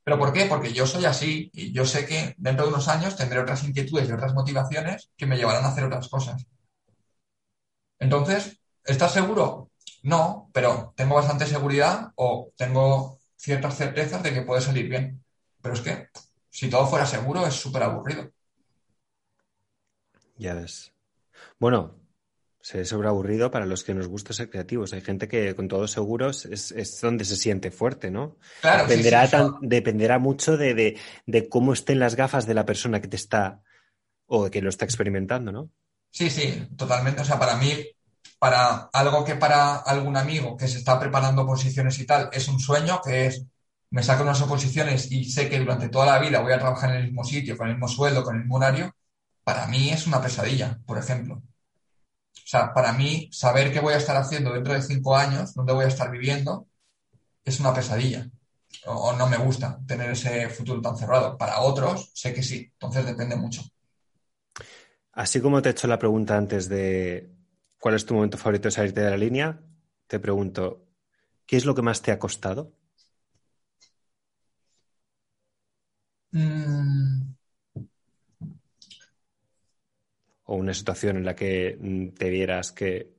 ¿Pero por qué? Porque yo soy así y yo sé que dentro de unos años tendré otras inquietudes y otras motivaciones que me llevarán a hacer otras cosas. Entonces, ¿estás seguro? No, pero tengo bastante seguridad o tengo ciertas certezas de que puede salir bien. Pero es que si todo fuera seguro es súper aburrido. Ya ves. Bueno, se ve sobreaburrido para los que nos gusta ser creativos. Hay gente que con todos seguros es, donde se siente fuerte, ¿no? Claro, dependerá, dependerá mucho de, cómo estén las gafas de la persona que te está o que lo está experimentando, ¿no? Sí, sí, totalmente. O sea, para mí para algo que para algún amigo que se está preparando posiciones y tal es un sueño, que es me saco unas oposiciones y sé que durante toda la vida voy a trabajar en el mismo sitio, con el mismo sueldo, con el mismo horario, para mí es una pesadilla, por ejemplo. O sea, para mí saber qué voy a estar haciendo dentro de cinco años, dónde voy a estar viviendo, es una pesadilla. O, no me gusta tener ese futuro tan cerrado. Para otros, sé que sí. Entonces depende mucho. Así como te he hecho la pregunta antes de cuál es tu momento favorito de salirte de la línea, te pregunto, ¿qué es lo que más te ha costado? Mm. O una situación en la que mm, te vieras que...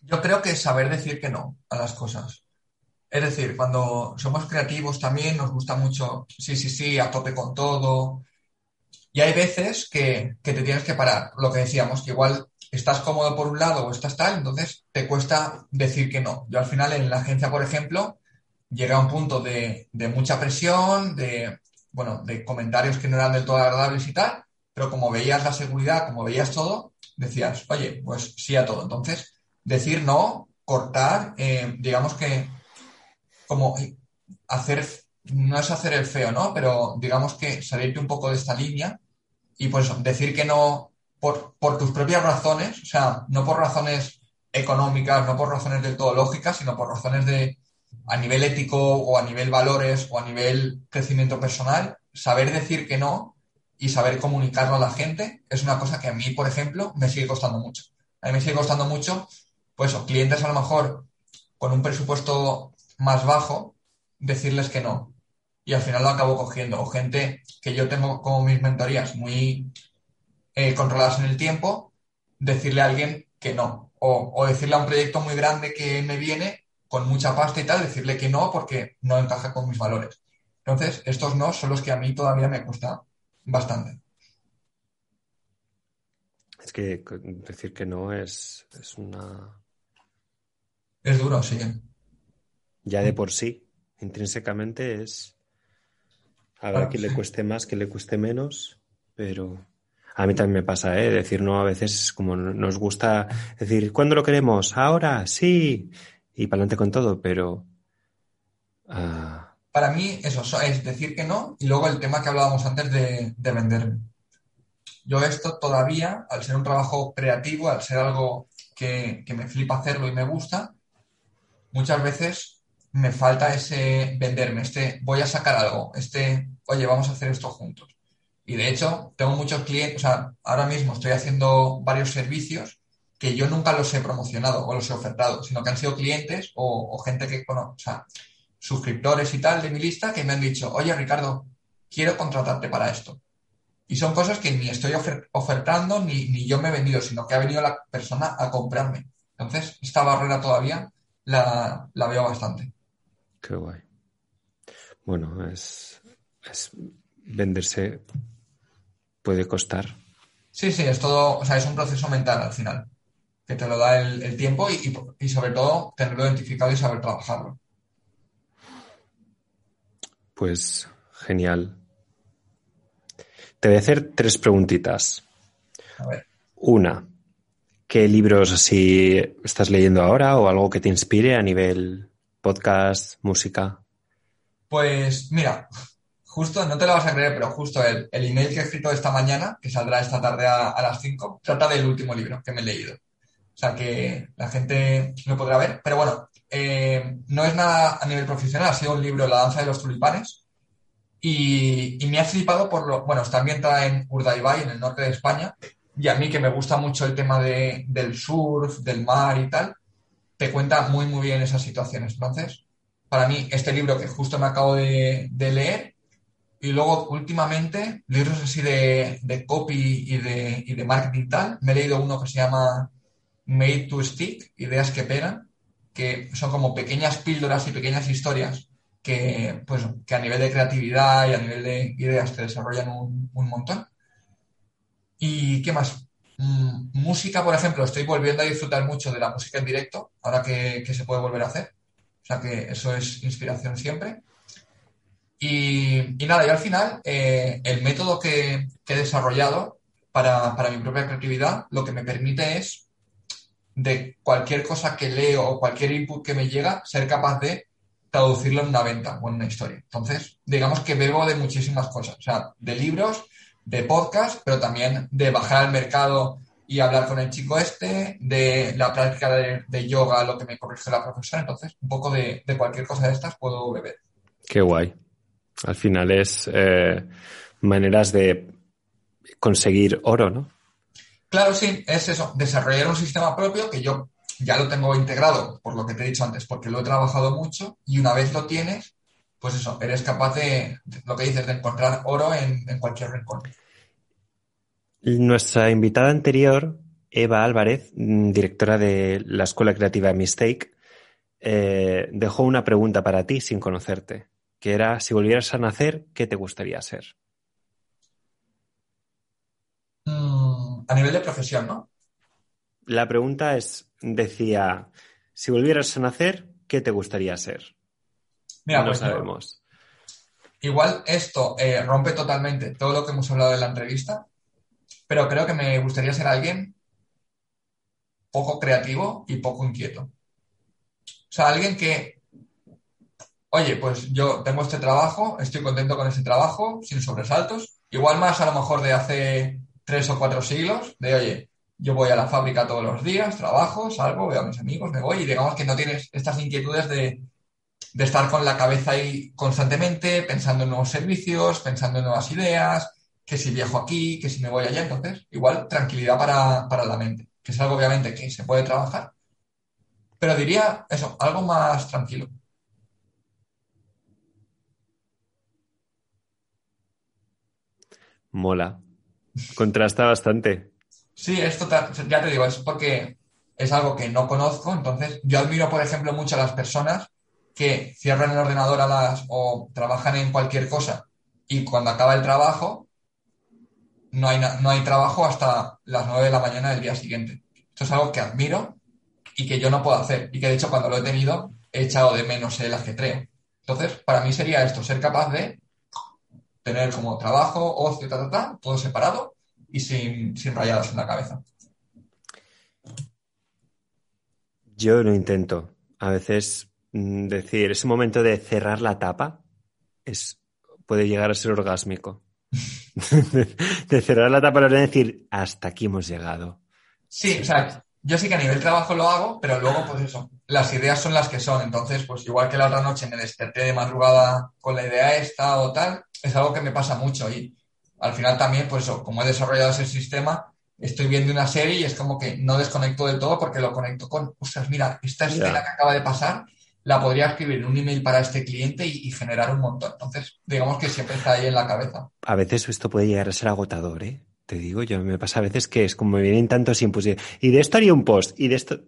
Yo creo que saber decir que no a las cosas. Es decir, cuando somos creativos también nos gusta mucho, sí, sí, sí, a tope con todo. Y hay veces que, que te tienes que parar. Lo que decíamos, que igual estás cómodo por un lado o estás tal, entonces te cuesta decir que no. Yo al final en la agencia, por ejemplo, llegué a un punto de, mucha presión, de, bueno, de comentarios que no eran del todo agradables y tal, pero como veías la seguridad, como veías todo, decías, oye, pues sí a todo. Entonces, decir no, cortar, eh, digamos que como hacer, no es hacer el feo, ¿no? Pero digamos que salirte un poco de esta línea y pues decir que no por, por tus propias razones, o sea, no por razones económicas, no por razones del todo lógicas, sino por razones de, a nivel ético o a nivel valores o a nivel crecimiento personal, saber decir que no y saber comunicarlo a la gente es una cosa que a mí, por ejemplo, me sigue costando mucho. A mí me sigue costando mucho, pues, o clientes a lo mejor con un presupuesto más bajo, decirles que no. Y al final lo acabo cogiendo. O gente que yo tengo como mis mentorías muy eh, controladas en el tiempo, decirle a alguien que no. O, o decirle a un proyecto muy grande que me viene, con mucha pasta y tal, decirle que no porque no encaja con mis valores. Entonces, estos no son los que a mí todavía me cuesta bastante. Es que decir que no es, es una... Es duro, sí. Ya de por sí, intrínsecamente es... Habrá que le cueste más, que le cueste menos, pero a mí también me pasa, ¿eh? Decir no a veces es como nos gusta decir, ¿cuándo lo queremos? Ahora, sí y para adelante con todo, pero... Ah, para mí eso es decir que no y luego el tema que hablábamos antes de, de venderme. Yo esto todavía, al ser un trabajo creativo, al ser algo que, me flipa hacerlo y me gusta, muchas veces me falta ese venderme, este voy a sacar algo, este, oye, vamos a hacer esto juntos. Y de hecho, tengo muchos clientes, o sea, ahora mismo estoy haciendo varios servicios que yo nunca los he promocionado o los he ofertado, sino que han sido clientes o, gente que, bueno, o sea, suscriptores y tal de mi lista que me han dicho, oye Ricardo, quiero contratarte para esto. Y son cosas que ni estoy ofertando ni, yo me he vendido, sino que ha venido la persona a comprarme. Entonces, esta barrera todavía la, veo bastante. Qué guay. Bueno, es, venderse puede costar. Sí, sí, es todo, o sea, es un proceso mental al final que te lo da el, tiempo y, sobre todo tenerlo identificado y saber trabajarlo. Pues genial. Te voy a hacer tres preguntitas. A ver. Una, ¿qué libros así estás leyendo ahora o algo que te inspire a nivel podcast, música? Pues mira, justo, no te lo vas a creer, pero justo el, email que he escrito esta mañana, que saldrá esta tarde a, a las 5, trata del último libro que me he leído. O sea que la gente lo podrá ver. Pero bueno, eh, no es nada a nivel profesional, ha sido un libro, La danza de los tulipanes. Y, me ha flipado por lo. Bueno, está ambientada en Urdaibai, en el norte de España. Y a mí, que me gusta mucho el tema de, del surf, del mar y tal, te cuenta muy, muy bien esas situaciones. Entonces, para mí, este libro que justo me acabo de, leer, y luego últimamente, libros así de, de copy y de, y de marketing tal, me he leído uno que se llama Made to Stick, ideas que pegan, que son como pequeñas píldoras y pequeñas historias que, pues, que a nivel de creatividad y a nivel de ideas te desarrollan un, montón. ¿Y qué más? Mm, música, por ejemplo, estoy volviendo a disfrutar mucho de la música en directo, ahora que, se puede volver a hacer. O sea que eso es inspiración siempre. Y, nada, y al final, eh, el método que, he desarrollado para, para mi propia creatividad lo que me permite es de cualquier cosa que leo o cualquier input que me llega, ser capaz de traducirlo en una venta o en una historia. Entonces, digamos que bebo de muchísimas cosas, o sea, de libros, de podcast, pero también de bajar al mercado y hablar con el chico este, de la práctica de, yoga, lo que me corrige la profesora. Entonces, un poco de, cualquier cosa de estas puedo beber. Qué guay. Al final es eh, maneras de conseguir oro, ¿no? Claro, sí, es eso, desarrollar un sistema propio que yo ya lo tengo integrado, por lo que te he dicho antes, porque lo he trabajado mucho y una vez lo tienes, pues eso, eres capaz de, lo que dices, de encontrar oro en, cualquier rincón. Nuestra invitada anterior, Eva Álvarez, mm, directora de la Escuela Creativa Mistake, eh, dejó una pregunta para ti sin conocerte, que era, si volvieras a nacer, ¿qué te gustaría ser? Mm, a nivel de profesión, ¿no? La pregunta es, decía, si volvieras a nacer, ¿qué te gustaría ser? Mira, no pues sabemos. igual esto eh, rompe totalmente todo lo que hemos hablado en la entrevista, pero creo que me gustaría ser alguien poco creativo y poco inquieto. O sea, alguien que, oye, pues yo tengo este trabajo, estoy contento con ese trabajo, sin sobresaltos, igual más a lo mejor de hace tres o cuatro siglos, de, oye, yo voy a la fábrica todos los días, trabajo, salgo, veo a mis amigos, me voy y digamos que no tienes estas inquietudes de, estar con la cabeza ahí constantemente pensando en nuevos servicios, pensando en nuevas ideas, que si viajo aquí, que si me voy allá. Entonces, igual tranquilidad para, para la mente, que es algo obviamente que se puede trabajar, pero diría eso, algo más tranquilo. Mola. Contrasta bastante. Sí, esto ya te digo, es porque es algo que no conozco. Entonces, yo admiro, por ejemplo, mucho a las personas que cierran el ordenador a las o trabajan en cualquier cosa y cuando acaba el trabajo no hay, no hay trabajo hasta las 9 de la mañana del día siguiente. Esto es algo que admiro y que yo no puedo hacer y que de hecho cuando lo he tenido he echado de menos el ajetreo. Entonces, para mí sería esto, ser capaz de tener como trabajo, ocio, ta, ta, ta, todo separado y sin, sin rayadas en la cabeza. Yo lo intento. A veces mm, decir, ese momento de cerrar la tapa es, puede llegar a ser orgásmico. *laughs* de cerrar la tapa es decir, hasta aquí hemos llegado. Sí, o sea, yo sí que a nivel trabajo lo hago, pero luego, pues eso, las ideas son las que son. Entonces, pues igual que la otra noche me desperté de madrugada con la idea esta o tal, es algo que me pasa mucho. Y al final también, pues como he desarrollado ese sistema, estoy viendo una serie y es como que no desconecto del todo porque lo conecto con, ostras, mira, esta escena que acaba de pasar la podría escribir en un email para este cliente y, generar un montón. Entonces, digamos que siempre está ahí en la cabeza. A veces esto puede llegar a ser agotador, ¿eh? Te digo, yo me pasa a veces que es como me vienen tantos inputs y de esto haría un post y de esto...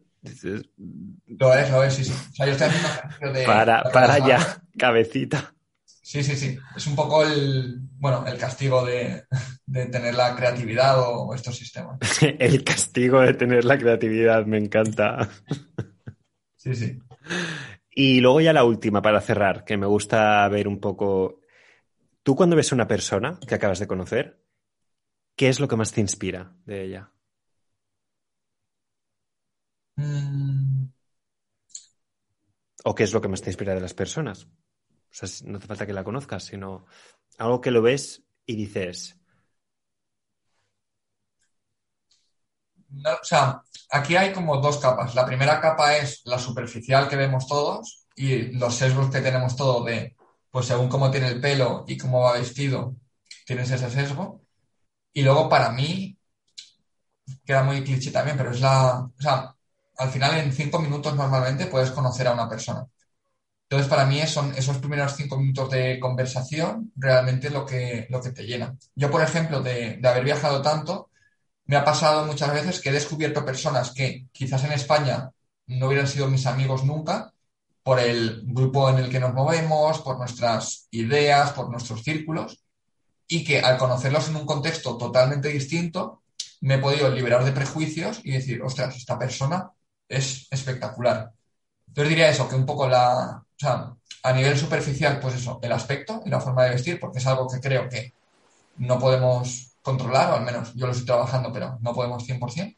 Lo es, lo es, sí, sí. O sea, yo estoy haciendo de... Para, para ya, cabecita. Sí, sí, sí. Es un poco el, bueno, el castigo de, tener la creatividad o, estos sistemas. *laughs* el castigo de tener la creatividad, me encanta. sí, sí. Y luego ya la última para cerrar, que me gusta ver un poco. Tú cuando ves a una persona que acabas de conocer, ¿qué es lo que más te inspira de ella? Mm. ¿O qué es lo que más te inspira de las personas? O sea, no hace falta que la conozcas, sino algo que lo ves y dices. o sea, aquí hay como dos capas. La primera capa es la superficial que vemos todos y los sesgos que tenemos todos de, pues según cómo tiene el pelo y cómo va vestido, tienes ese sesgo. Y luego para mí, queda muy cliché también, pero es la, o sea, al final en cinco minutos normalmente puedes conocer a una persona. Entonces, para mí son esos primeros cinco minutos de conversación realmente lo que, lo que te llena. Yo, por ejemplo, de, haber viajado tanto, me ha pasado muchas veces que he descubierto personas que quizás en España no hubieran sido mis amigos nunca, por el grupo en el que nos movemos, por nuestras ideas, por nuestros círculos, y que al conocerlos en un contexto totalmente distinto, me he podido liberar de prejuicios y decir, ostras, esta persona es espectacular. Entonces diría eso, que un poco la, o sea, a nivel superficial, pues eso, el aspecto y la forma de vestir, porque es algo que creo que no podemos controlar, o al menos yo lo estoy trabajando, pero no podemos 100%.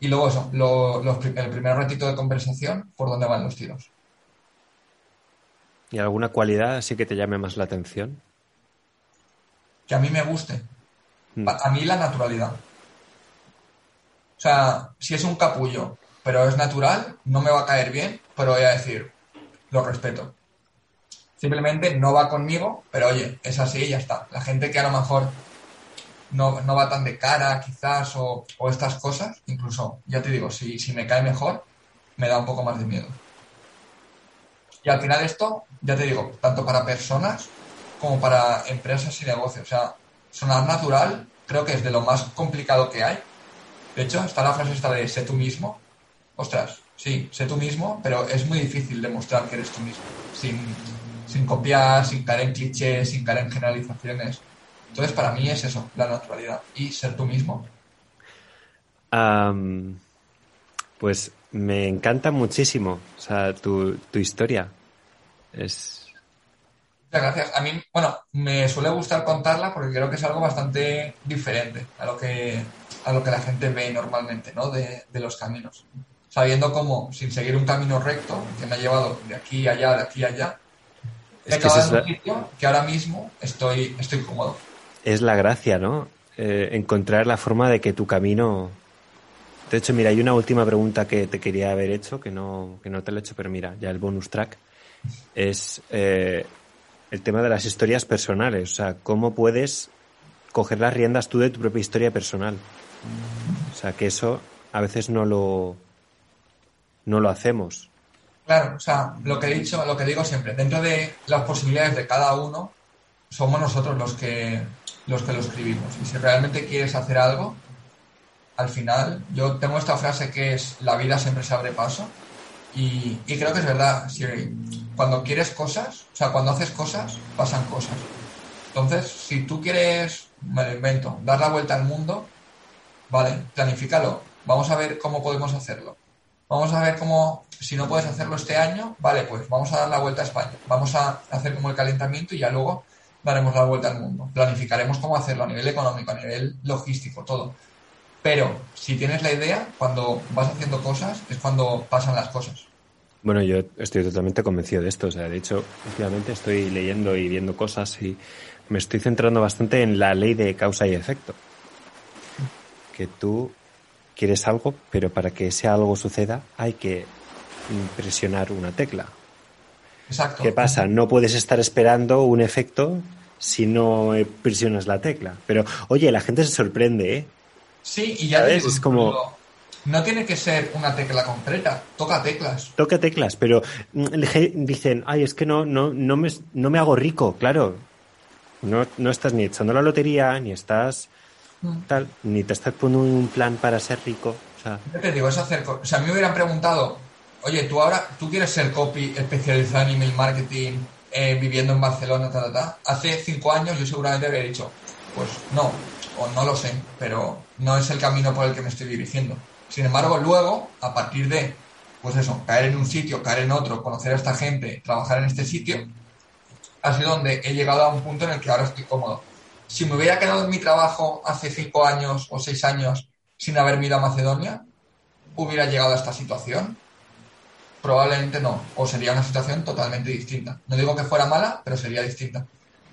Y luego eso, lo- los pri- el primer ratito de conversación, por dónde van los tiros. ¿Y alguna cualidad así que te llame más la atención? Que a mí me guste. Mm. A mí la naturalidad. O sea, si es un capullo, pero es natural, no me va a caer bien, pero voy a decir, lo respeto. Simplemente no va conmigo, pero oye, es así y ya está. La gente que a lo mejor no, no va tan de cara, quizás, o, estas cosas, incluso, ya te digo, si, si me cae mejor, me da un poco más de miedo. Y al final esto, ya te digo, tanto para personas como para empresas y negocios. O sea, sonar natural creo que es de lo más complicado que hay. De hecho, está la frase esta de sé tú mismo. Ostras, sí, sé tú mismo, pero es muy difícil demostrar que eres tú mismo. Sin, sin copiar, sin caer en clichés, sin caer en generalizaciones. Entonces, para mí es eso, la naturalidad. Y ser tú mismo. Pues me encanta muchísimo, o sea, tu, tu historia. Es, Muchas gracias. A mí, bueno, me suele gustar contarla porque creo que es algo bastante diferente a lo que, a lo que la gente ve normalmente, ¿no? De, de los caminos. Sabiendo cómo, sin seguir un camino recto, que me ha llevado de aquí a allá, de aquí a allá, he es que acabado en un sitio que ahora mismo estoy, estoy cómodo. es la gracia, ¿no? Eh, encontrar la forma de que tu camino... De hecho, mira, hay una última pregunta que te quería haber hecho, que no, que no te la he hecho, pero mira, ya el bonus track es eh, el tema de las historias personales. O sea, cómo puedes coger las riendas tú de tu propia historia personal. O sea, que eso a veces no lo, no lo hacemos. Claro, o sea, lo que he dicho, lo que digo siempre, dentro de las posibilidades de cada uno, somos nosotros los que, los que lo escribimos. Y si realmente quieres hacer algo, al final, yo tengo esta frase que es, la vida siempre se abre paso. Y, y creo que es verdad, si, cuando quieres cosas, o sea, cuando haces cosas, pasan cosas. Entonces, si tú quieres, me lo invento, dar la vuelta al mundo, vale, planifícalo. Vamos a ver cómo podemos hacerlo. Vamos a ver cómo, si no puedes hacerlo este año, vale, pues vamos a dar la vuelta a España. Vamos a hacer como el calentamiento y ya luego daremos la vuelta al mundo. Planificaremos cómo hacerlo a nivel económico, a nivel logístico, todo. Pero si tienes la idea, cuando vas haciendo cosas, es cuando pasan las cosas. Bueno, yo estoy totalmente convencido de esto. O sea, de hecho, últimamente estoy leyendo y viendo cosas y me estoy centrando bastante en la ley de causa y efecto. Que tú quieres algo, pero para que ese algo suceda hay que presionar una tecla. Exacto. ¿Qué pasa? No puedes estar esperando un efecto si no presionas la tecla. Pero, oye, la gente se sorprende, ¿eh? Sí, y ya digo, Es como- no tiene que ser una tecla concreta, toca teclas. Toca teclas, pero mm, dicen, ay, es que no, no, no, me, no me hago rico, claro. No, no estás ni echando la lotería, ni estás tal, ni te estás poniendo un plan para ser rico. O sea, Yo te digo, es hacer O sea, a mí me hubieran preguntado, oye, tú ahora, tú quieres ser copy especializado en email marketing, eh, viviendo en Barcelona, ta, ta, ta. Hace cinco años yo seguramente habría dicho, pues no, o no lo sé, pero no es el camino por el que me estoy dirigiendo. Sin embargo, luego, a partir de, pues eso, caer en un sitio, caer en otro, conocer a esta gente, trabajar en este sitio, ha sido donde he llegado a un punto en el que ahora estoy cómodo. Si me hubiera quedado en mi trabajo hace cinco años o seis años sin haberme ido a Macedonia, hubiera llegado a esta situación? Probablemente no, o sería una situación totalmente distinta. No digo que fuera mala, pero sería distinta.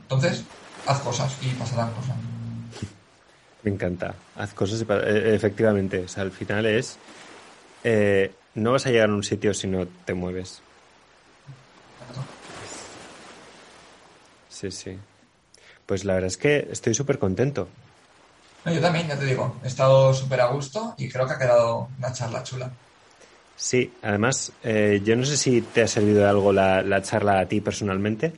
Entonces, haz cosas y pasarán cosas. me encanta. Haz cosas, y eh, efectivamente. O sea, al final es, eh, no vas a llegar a un sitio si no te mueves. Sí, sí. Pues la verdad es que estoy súper contento. No, yo también, ya te digo, he estado súper a gusto y creo que ha quedado una charla chula. Sí, además, eh, yo no sé si te ha servido de algo la, la charla a ti personalmente,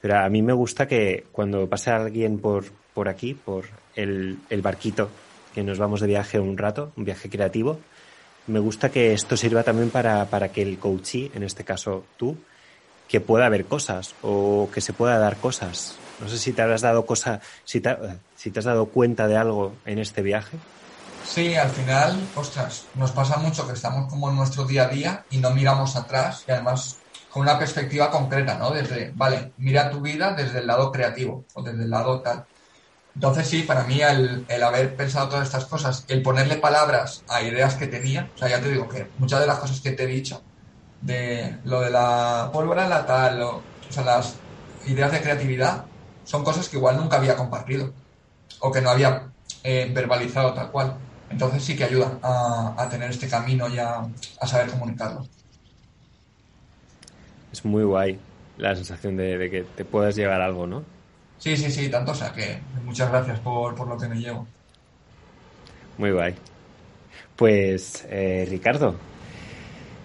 pero a mí me gusta que cuando pase alguien por, por aquí, por el, el barquito, que nos vamos de viaje un rato, un viaje creativo, me gusta que esto sirva también para, para que el coachee, en este caso tú, que pueda ver cosas o que se pueda dar cosas. No sé si te habrás dado cosa, si si te has dado cuenta de algo en este viaje. Sí, al final, ostras, nos pasa mucho que estamos como en nuestro día a día y no miramos atrás y además con una perspectiva concreta, ¿no? Desde, vale, mira tu vida desde el lado creativo o desde el lado tal. Entonces sí, para mí el, el, haber pensado todas estas cosas, el ponerle palabras a ideas que tenía, o sea, ya te digo que muchas de las cosas que te he dicho, de lo de la pólvora, la tal, o sea, las ideas de creatividad, son cosas que igual nunca había compartido o que no había eh, verbalizado tal cual. Entonces sí que ayuda a, a tener este camino y a, saber comunicarlo. Es muy guay la sensación de, de, que te puedas llegar a algo, ¿no? Sí, sí, sí, tanto. O sea que muchas gracias por, por lo que me llevo. Muy guay. Pues, eh, Ricardo,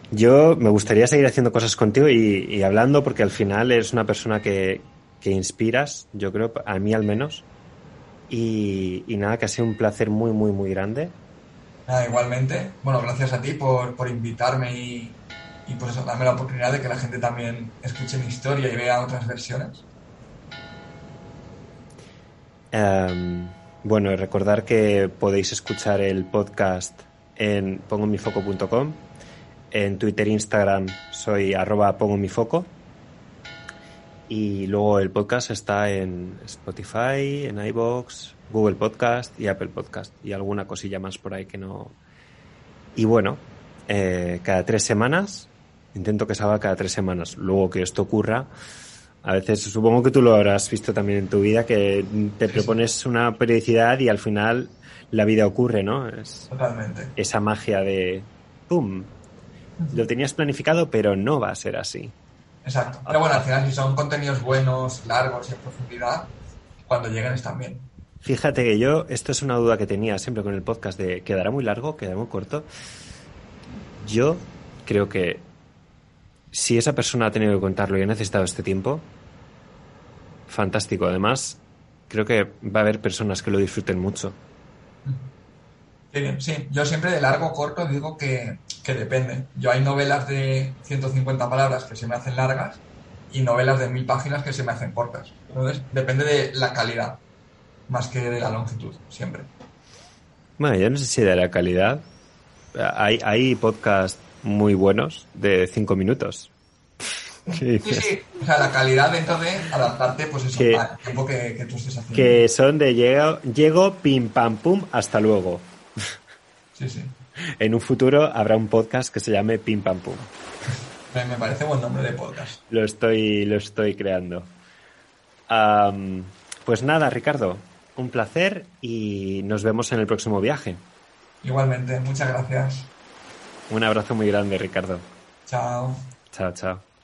yo me gustaría seguir haciendo cosas contigo y, y, hablando porque al final eres una persona que, que inspiras, yo creo, a mí al menos. Y, y, nada, que ha sido un placer muy, muy, muy grande. Nada, igualmente. Bueno, gracias a ti por, por invitarme y, y por eso darme la oportunidad de que la gente también escuche mi historia y vea otras versiones. Um, bueno, recordar que podéis escuchar el podcast en pongomifoco.com. En Twitter e Instagram soy arroba pongomifoco. Y luego el podcast está en Spotify, en iBox, Google Podcast y Apple Podcast. Y alguna cosilla más por ahí que no. Y bueno, eh, cada tres semanas. Intento que salga cada tres semanas. Luego que esto ocurra, a veces supongo que tú lo habrás visto también en tu vida, que te propones una periodicidad y al final la vida ocurre, ¿no? Es Totalmente. Esa magia de ¡pum! Lo tenías planificado, pero no va a ser así. Exacto. Pero bueno, al final, si son contenidos buenos, largos y en profundidad, cuando lleguen están bien. Fíjate que yo, esto es una duda que tenía siempre con el podcast de ¿quedará muy largo? ¿Quedará muy corto? Yo creo que si esa persona ha tenido que contarlo y ha necesitado este tiempo, fantástico. Además, creo que va a haber personas que lo disfruten mucho. Sí, sí. yo siempre de largo o corto digo que, que, depende. Yo hay novelas de 150 palabras que se me hacen largas y novelas de mil páginas que se me hacen cortas. Entonces, depende de la calidad más que de la longitud, siempre. Bueno, yo no sé si de la calidad. Hay, hay podcasts muy buenos de cinco minutos. *laughs* Sí, sí, o sea, la calidad dentro de adaptarte, pues eso, que, al tiempo que, que, tú estés haciendo. Que son de llego, llego, pim, pam, pum, hasta luego. Sí, sí. En un futuro habrá un podcast que se llame Pim, pam, pum. Me parece buen nombre de podcast. Lo estoy, lo estoy creando. Um, pues nada, Ricardo, un placer y nos vemos en el próximo viaje. Igualmente, muchas gracias. Un abrazo muy grande, Ricardo. Chao. Chao, chao.